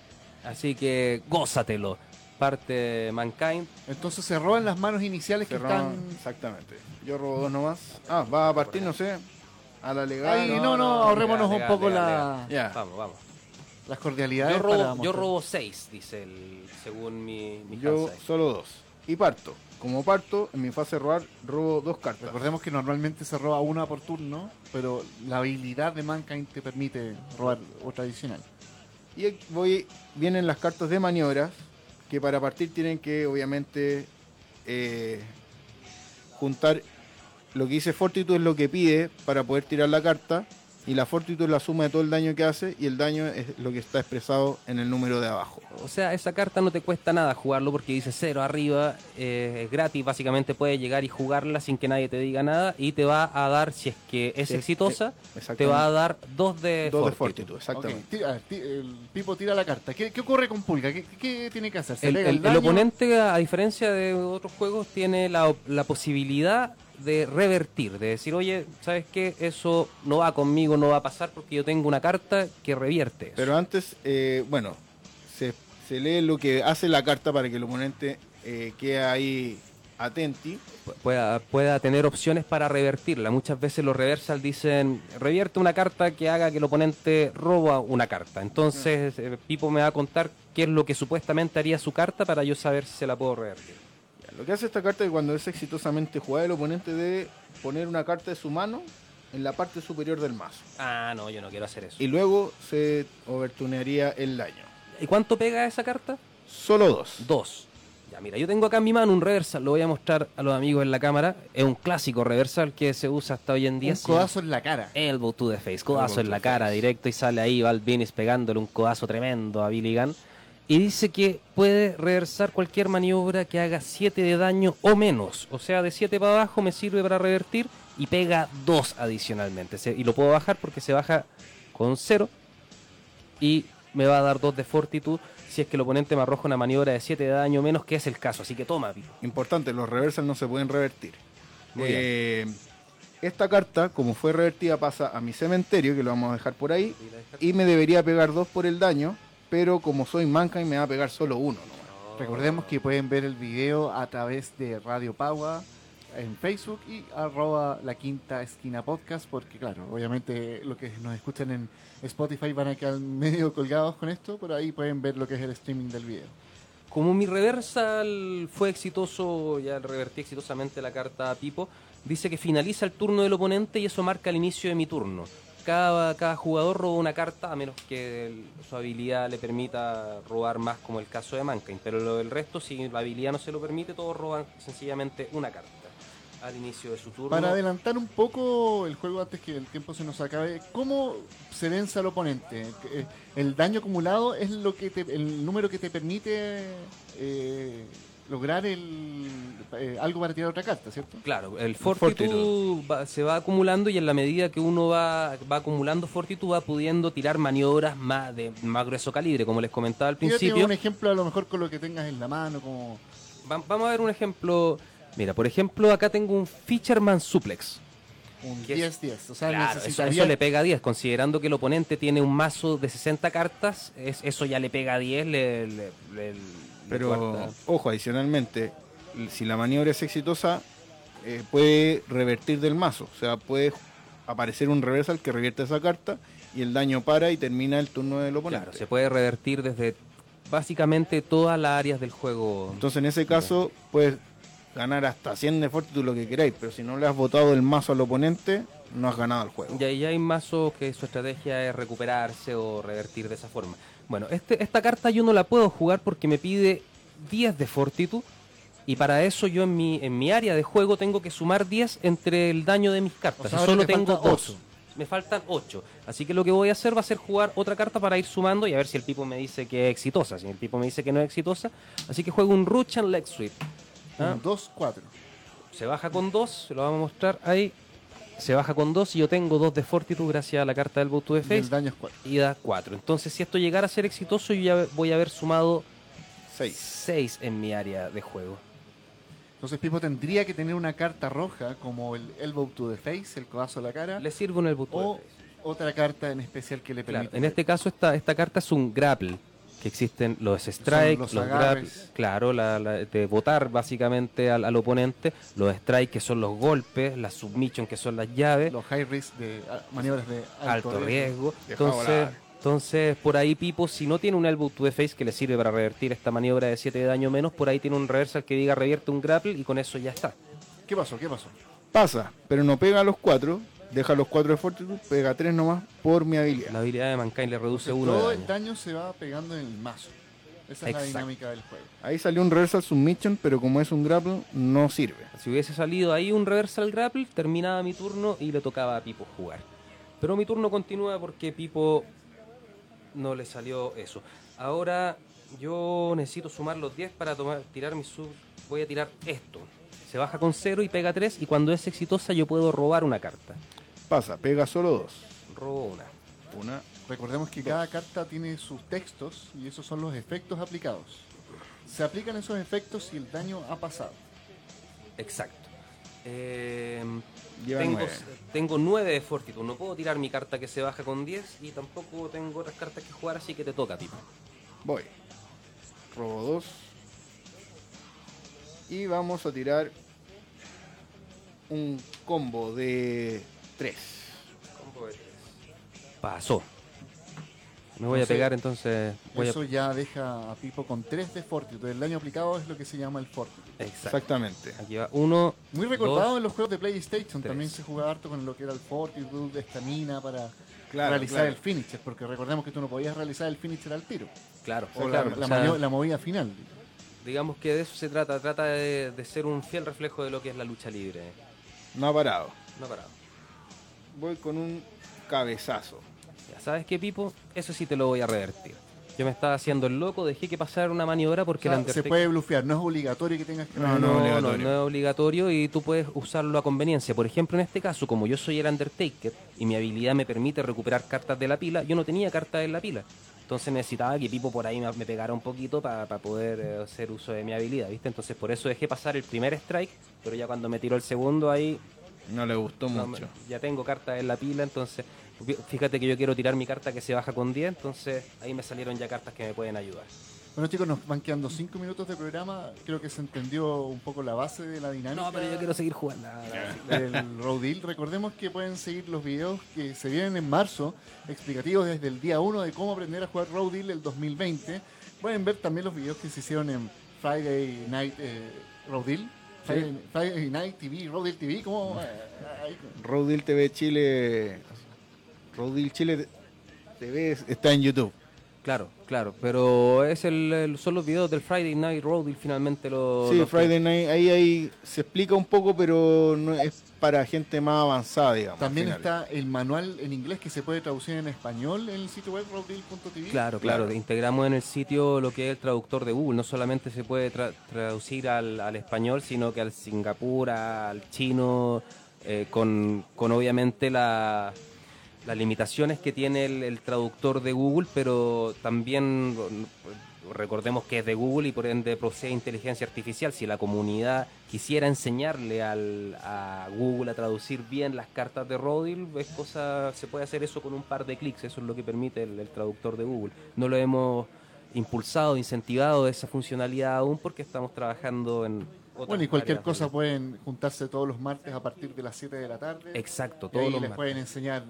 Así que gózatelo. Parte Mankind. Entonces se roban las manos iniciales que roban- están. Exactamente. Yo robo dos nomás. Ah, va a partir, no sé, a la legal. Ay, no, no, ahorrémonos legal, un poco legal, la- legal. Ya. Vamos, vamos. las cordialidades. Yo para robo, yo mostrar. robo 6, dice el, según mi, mi Yo solo dos. Y parto. Como parto, en mi fase de robar, robo dos cartas. Recordemos que normalmente se roba una por turno, pero la habilidad de Mankind te permite robar otra adicional. Y voy, vienen las cartas de maniobras, que para partir tienen que, obviamente, eh, juntar lo que dice Fortitude es lo que pide para poder tirar la carta, y la Fortitude es la suma de todo el daño que hace, y el daño es lo que está expresado en el número de abajo. O sea, esa carta no te cuesta nada jugarlo porque dice cero arriba, eh, es gratis, básicamente puedes llegar y jugarla sin que nadie te diga nada y te va a dar, si es que es Sí, exitosa, te va a dar dos de Dos de Fortitude. Fortitude, exactamente. El Pipo tira la carta. ¿Qué, qué ocurre con Pulga? ¿Qué, qué tiene que hacer? ¿Se El, el- el daño? oponente, a diferencia de otros juegos, tiene la, la posibilidad de revertir, de decir, oye, ¿sabes qué? Eso no va conmigo, no va a pasar porque yo tengo una carta que revierte eso. Pero antes, eh, bueno, se, se lee lo que hace la carta para que el oponente eh, quede ahí atenti. pu- pueda, pueda tener opciones para revertirla. Muchas veces los reversal dicen, revierte una carta que haga que el oponente roba una carta. Entonces, eh, Pipo me va a contar qué es lo que supuestamente haría su carta para yo saber si se la puedo revertir. Lo que hace esta carta es que cuando es exitosamente jugada, el oponente debe poner una carta de su mano en la parte superior del mazo. Ah, no, yo no quiero hacer eso. Y luego se overtunearía el daño. ¿Y cuánto pega esa carta? Solo dos. Dos. Ya, mira, yo tengo acá en mi mano un reversal, lo voy a mostrar a los amigos en la cámara. Es un clásico reversal que se usa hasta hoy en día. Un codazo en la cara. Elbow to the face, codazo Elbow en la cara face. directo y sale ahí Val Venis pegándole un codazo tremendo a Billy Gunn. Y dice que puede reversar cualquier maniobra que haga 7 de daño o menos. O sea, de 7 para abajo me sirve para revertir y pega 2 adicionalmente. Se- Y lo puedo bajar porque se baja con 0 y me va a dar 2 de fortitud si es que el oponente me arroja una maniobra de 7 de daño o menos, que es el caso. Así que toma, Pipo. Importante, los reversals no se pueden revertir. Muy Eh, esta carta, como fue revertida, pasa a mi cementerio, que lo vamos a dejar por ahí, y me debería pegar dos por el daño, pero como soy manca y me va a pegar solo uno. nomás. Recordemos que pueden ver el video a través de Radio Paua en Facebook y arroba la quinta esquina podcast, porque claro, obviamente lo que nos escuchan en Spotify van a quedar medio colgados con esto, pero ahí pueden ver lo que es el streaming del video. Como mi reversal fue exitoso, ya revertí exitosamente la carta a Pipo, dice que finaliza el turno del oponente y eso marca el inicio de mi turno. Cada, cada jugador roba una carta a menos que su habilidad le permita robar más como el caso de Mankind, pero lo del resto si la habilidad no se lo permite todos roban sencillamente una carta al inicio de su turno. Para adelantar un poco el juego antes que el tiempo se nos acabe, ¿cómo se vence al oponente? Eh, El daño acumulado es lo que te- el número que te permite eh, lograr el, eh, algo para tirar otra carta, ¿cierto? Claro, el Fortitude, va- se va acumulando y en la medida que uno va, va acumulando Fortitude va pudiendo tirar maniobras más de más grueso calibre, como les comentaba al principio. un ejemplo a lo mejor con lo que tengas en la mano, como Va- vamos a ver un ejemplo. Mira, por ejemplo, acá tengo un Fisherman Suplex. un ¿Qué es? 10-10. O sea, Claro, eso, necesitaría... eso le pega 10, considerando que el oponente tiene un mazo de 60 cartas, es- eso ya le pega 10, le, le- le- le Pero, ojo, adicionalmente, si la maniobra es exitosa, eh, puede revertir del mazo. O sea, puede aparecer un reversal que revierte esa carta y el daño para y termina el turno del oponente. Claro, se puede revertir desde básicamente todas las áreas del juego. Entonces, en ese caso, puedes ganar hasta 100 de fortitude lo que queráis, pero si no le has botado el mazo al oponente, no has ganado el juego. Y ahí hay mazos que su estrategia es recuperarse o revertir de esa forma. Bueno, este, esta carta yo no la puedo jugar porque me pide 10 de fortitud. Y para eso yo en mi, en mi área de juego tengo que sumar 10 entre el daño de mis cartas. O sea, solo te tengo falta 2. ocho. Me faltan 8. Así que lo que voy a hacer va a ser jugar otra carta para ir sumando y a ver si el tipo me dice que es exitosa. Si el tipo me dice que no es exitosa. Así que juego un Ruch and Leg Sweep. ¿Ah? un 2-4. Se baja con 2, se lo vamos a mostrar ahí. Se baja con 2 y yo tengo 2 de fortitud gracias a la carta del Boot to the Y Face el daño es 4. y da 4. Entonces, si esto llegara a ser exitoso, yo ya voy a haber sumado 6. 6 en mi área de juego. Entonces Pipo tendría que tener una carta roja como el Elbow to the Face, el codazo a la cara, Le sirve un el Boot to the o Face. otra carta en especial que le Claro, permita. en este caso, esta, esta carta es un grapple. Que existen los strikes, los los, claro, la, la- de botar básicamente al, al oponente, los strikes que son los golpes, las submission que son las llaves, Los high risk de ah, maniobras de alto, alto riesgo. Entonces, entonces, por ahí Pipo, si no tiene un elbow to the face que le sirve para revertir esta maniobra de 7 de daño menos, por ahí tiene un reversal que diga revierte un grapple y con eso ya está. ¿Qué pasó? ¿Qué pasó? Pasa, pero no pega a los 4, deja los 4 de fortitude, pega 3 nomás por mi habilidad. La habilidad de Mankind le reduce Entonces, uno de todo daño. el daño se va pegando en el mazo. Esa es la dinámica del juego. Ahí salió un reversal submission, pero como es un grapple, no sirve. Si hubiese salido ahí un reversal grapple, terminaba mi turno y le tocaba a Pipo jugar. Pero mi turno continúa porque Pipo no le salió eso. Ahora yo necesito sumar los 10 para tomar, tirar mi sub. Voy a tirar esto. Se baja con 0 y pega 3 y cuando es exitosa yo puedo robar una carta. Pasa, pega solo 2. Robo una. Una. Recordemos que cada carta tiene sus textos y esos son los efectos aplicados. Se aplican esos efectos si el daño ha pasado. Exacto. Eh, tengo, 9. tengo 9 de fortitud. No puedo tirar mi carta que se baja con 10 y tampoco tengo otras cartas que jugar, así que te toca, Pipo. Voy. Robo 2. Y vamos a tirar un combo de 3. Pasó. Me voy a pegar, entonces voy a... Eso ya deja a Pipo con 3 de Fortitude. El daño aplicado es lo que se llama el Fortitude. Exacto. Exactamente. Aquí va uno. Muy recordado dos, en los juegos de PlayStation. tres. También se jugaba harto con lo que era el Fortitude, estamina para Claro, realizar claro. el finisher. Porque recordemos que tú no podías realizar el finisher al tiro. Claro, O claro, la o sea, manio- la movida final. digamos que de eso se trata. Trata de, de ser un fiel reflejo de lo que es la lucha libre. No ha parado. No ha parado. Voy con un cabezazo. Ya sabes qué, Pipo, eso sí te lo voy a revertir. Yo me estaba haciendo el loco, dejé que pasara una maniobra porque O sea, el se Undertaker- puede blufear, no es obligatorio que tengas que... No, No, no, obligatorio. no es obligatorio y tú puedes usarlo a conveniencia. Por ejemplo, en este caso, como yo soy el Undertaker y mi habilidad me permite recuperar cartas de la pila, yo no tenía cartas en la pila. Entonces necesitaba que Pipo por ahí me, me pegara un poquito para poder eh, hacer uso de mi habilidad, ¿viste? Entonces por eso dejé pasar el primer strike, pero ya cuando me tiró el segundo ahí No le gustó no, mucho. ya tengo cartas en la pila, entonces fí- fíjate que yo quiero tirar mi carta que se baja con 10, entonces ahí me salieron ya cartas que me pueden ayudar. Bueno chicos, nos van quedando 5 minutos de programa. Creo que se entendió un poco la base de la dinámica. No, pero yo quiero seguir jugando. del Road Deal. Recordemos que pueden seguir los videos que se vienen en marzo, explicativos desde el día 1 de cómo aprender a jugar Road Deal el 2020. Pueden ver también los videos que se hicieron en Friday Night eh, Road Deal. Friday, Friday Night TV, Rodel TV, ¿cómo? eh, ahí- Rodil TV Chile. Rodil Chile TV está en YouTube. Claro, claro, pero es el, el- son los videos del Friday Night Road y finalmente lo... Sí, los- Friday Night, ahí, ahí se explica un poco, pero no es para gente más avanzada, digamos. También está el manual en inglés que se puede traducir en español en el sitio web. Claro, claro, Claro. integramos en el sitio lo que es el traductor de Google. No solamente se puede tra- traducir al, al español, sino que al Singapur, al chino, eh, con, con obviamente la- las limitaciones que tiene el, el traductor de Google, pero también recordemos que es de Google y por ende procede inteligencia artificial. Si la comunidad quisiera enseñarle al, a Google a traducir bien las cartas de Rodil, es cosa, se puede hacer eso con un par de clics. Eso es lo que permite el, el traductor de Google. No lo hemos impulsado, incentivado esa funcionalidad aún porque estamos trabajando en Bueno, y cualquier cosa pueden juntarse todos los martes a partir de las 7 de la tarde. Exacto, y todos ahí los les martes. pueden enseñar.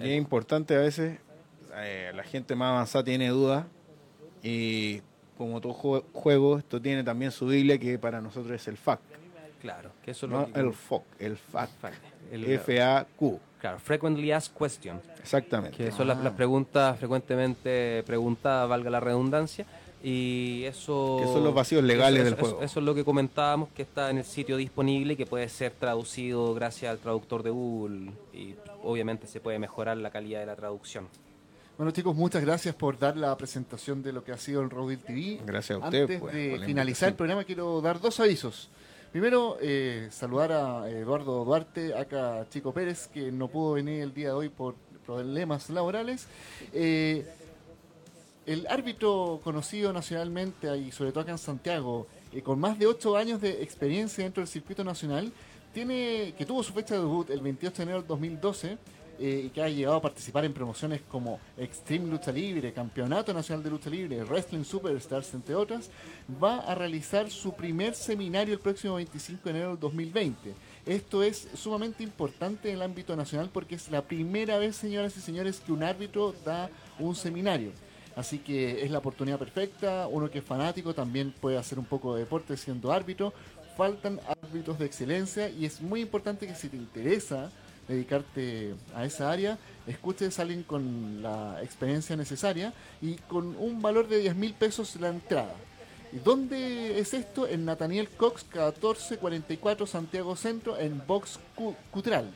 Y es importante a veces, eh, la gente más avanzada tiene dudas y como todo jue- juego, esto tiene también su Biblia que para nosotros es el FAQ, Claro, que eso es no lo que... el FOC, el FAQ, El- F-A-Q, Claro, frequently asked questions. exactamente. que son las, Ah. las preguntas frecuentemente preguntadas, valga la redundancia, y eso... Que son los vacíos legales eso- del eso- juego. Eso, eso es lo que comentábamos, que está en el sitio disponible y que puede ser traducido gracias al traductor de Google, y obviamente se puede mejorar la calidad de la traducción. Bueno, chicos, muchas gracias por dar la presentación de lo que ha sido el Rodil TV. Gracias a usted, Antes pues, de finalizar el programa, quiero dar dos avisos. Primero, eh, saludar a Eduardo Duarte, acá Chico Pérez, que no pudo venir el día de hoy por problemas laborales. Eh, el árbitro conocido nacionalmente y sobre todo acá en Santiago, eh, con más de ocho años de experiencia dentro del circuito nacional, tiene que tuvo su fecha de debut el 28 de enero del 2012 eh, y que ha llegado a participar en promociones como Extreme Lucha Libre, Campeonato Nacional de Lucha Libre, Wrestling Superstars, entre otras, va a realizar su primer seminario el próximo 25 de enero del 2020. Esto es sumamente importante en el ámbito nacional porque es la primera vez, señoras y señores, que un árbitro da un seminario. Así que es la oportunidad perfecta. Uno que es fanático también puede hacer un poco de deporte siendo árbitro. Faltan árbitros de excelencia y es muy importante que si te interesa dedicarte a esa área, escuches a alguien con la experiencia necesaria y con un valor de 10 mil pesos la entrada. ¿Y dónde es esto? En Nathaniel Cox 1444 Santiago Centro, en Box Cu- Cutral.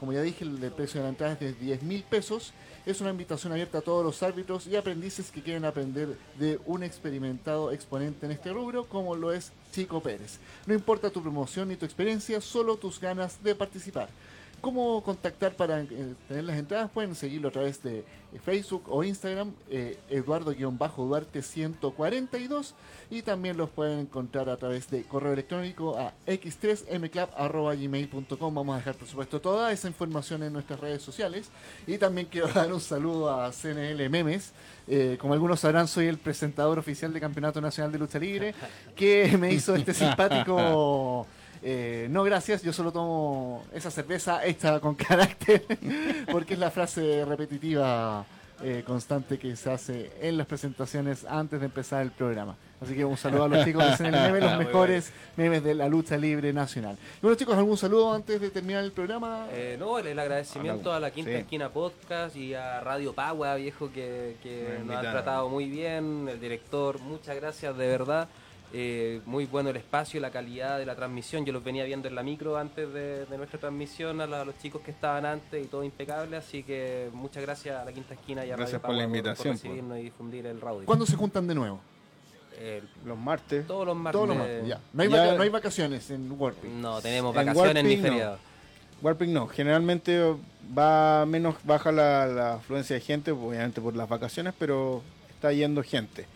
Como ya dije, el precio de la entrada es de 10 mil pesos. Es una invitación abierta a todos los árbitros y aprendices que quieren aprender de un experimentado exponente en este rubro, como lo es Chico Pérez. No importa tu promoción ni tu experiencia, solo tus ganas de participar. ¿Cómo contactar para eh, tener las entradas? Pueden seguirlo a través de eh, Facebook o Instagram, eh, Eduardo-Duarte142, y también los pueden encontrar a través de correo electrónico a x3mclub.gmail.com. Vamos a dejar, por supuesto, toda esa información en nuestras redes sociales. Y también quiero dar un saludo a CNL Memes. Eh, como algunos sabrán, soy el presentador oficial del Campeonato Nacional de Lucha Libre, que me hizo este simpático... Eh, no, gracias, yo solo tomo esa cerveza hecha con carácter, porque es la frase repetitiva eh, constante que se hace en las presentaciones antes de empezar el programa. Así que un saludo a los chicos de CNL Meme, los Muy mejores memes de la lucha libre nacional. Y bueno, chicos, ¿algún saludo antes de terminar el programa? Eh, no, el, el agradecimiento a la Quinta Sí. Esquina Podcast y a Radio Pagua, viejo, que, que nos han tratado muy bien, el director, muchas gracias de verdad. Eh, muy bueno el espacio, la calidad de la transmisión. Yo los venía viendo en la micro antes de, de nuestra transmisión, a, la- a los chicos que estaban antes y todo impecable. Así que muchas gracias a la Quinta Esquina y a Gracias Radio por la Pagua invitación, recibirnos y difundir el radio. ¿Cuándo se juntan de nuevo? Eh, Los martes. todos los martes. Todos los martes, ya. No hay, Ya- no hay vacaciones en Warping. No, tenemos En vacaciones ni Warping, no. feriados. Warping no, generalmente va menos baja la, la afluencia de gente, obviamente por las vacaciones, pero está yendo gente.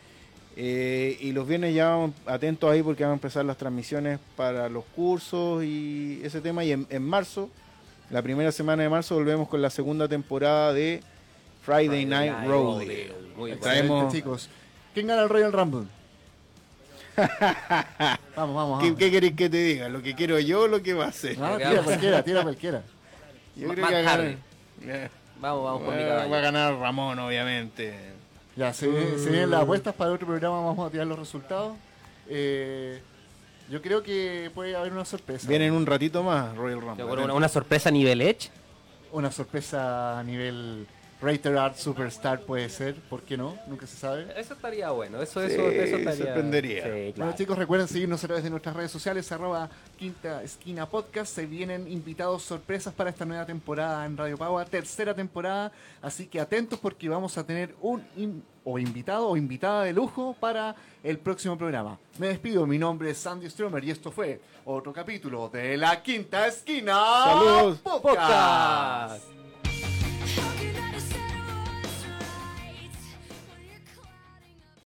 Eh, y los viernes ya vamos atentos ahí porque van a empezar las transmisiones para los cursos y ese tema. Y en, en marzo, la primera semana de marzo, volvemos con la segunda temporada de Friday, Night, Rodeo. Muy bueno. Excelente, Traemos- chicos. ¿Quién gana el Royal Rumble? vamos, vamos, ¿Qué, vamos. qué querés que te diga? ¿Lo que quiero yo o lo que va a hacer? Que tira vamos. cualquiera, tira cualquiera. Yo Ma- creo que Matt va a Hardy. ganar- Vamos, vamos con mi va, va a ganar Ramón, obviamente. Ya, se, vienen- se vienen las apuestas para otro programa, vamos a tirar los resultados. Eh, Yo creo que puede haber una sorpresa. Viene en un ratito más Royal Rumble. una, una sorpresa a nivel Edge. Una sorpresa a nivel Rated Art Superstar puede ser, ¿por qué no? Nunca se sabe. Eso estaría bueno. Eso, Sí, eso, eso estaría. sorprendería. Sí, Bueno chicos, recuerden seguirnos a través de nuestras redes sociales, arroba Quinta Esquina Podcast. Se vienen invitados sorpresas para esta nueva temporada en Radio Pagua, tercera temporada. Así que atentos porque vamos a tener un in- o invitado o invitada de lujo para el próximo programa. Me despido, mi nombre es Sandy Stromer y esto fue otro capítulo de La Quinta Esquina Saludos. Podcast. Podcast.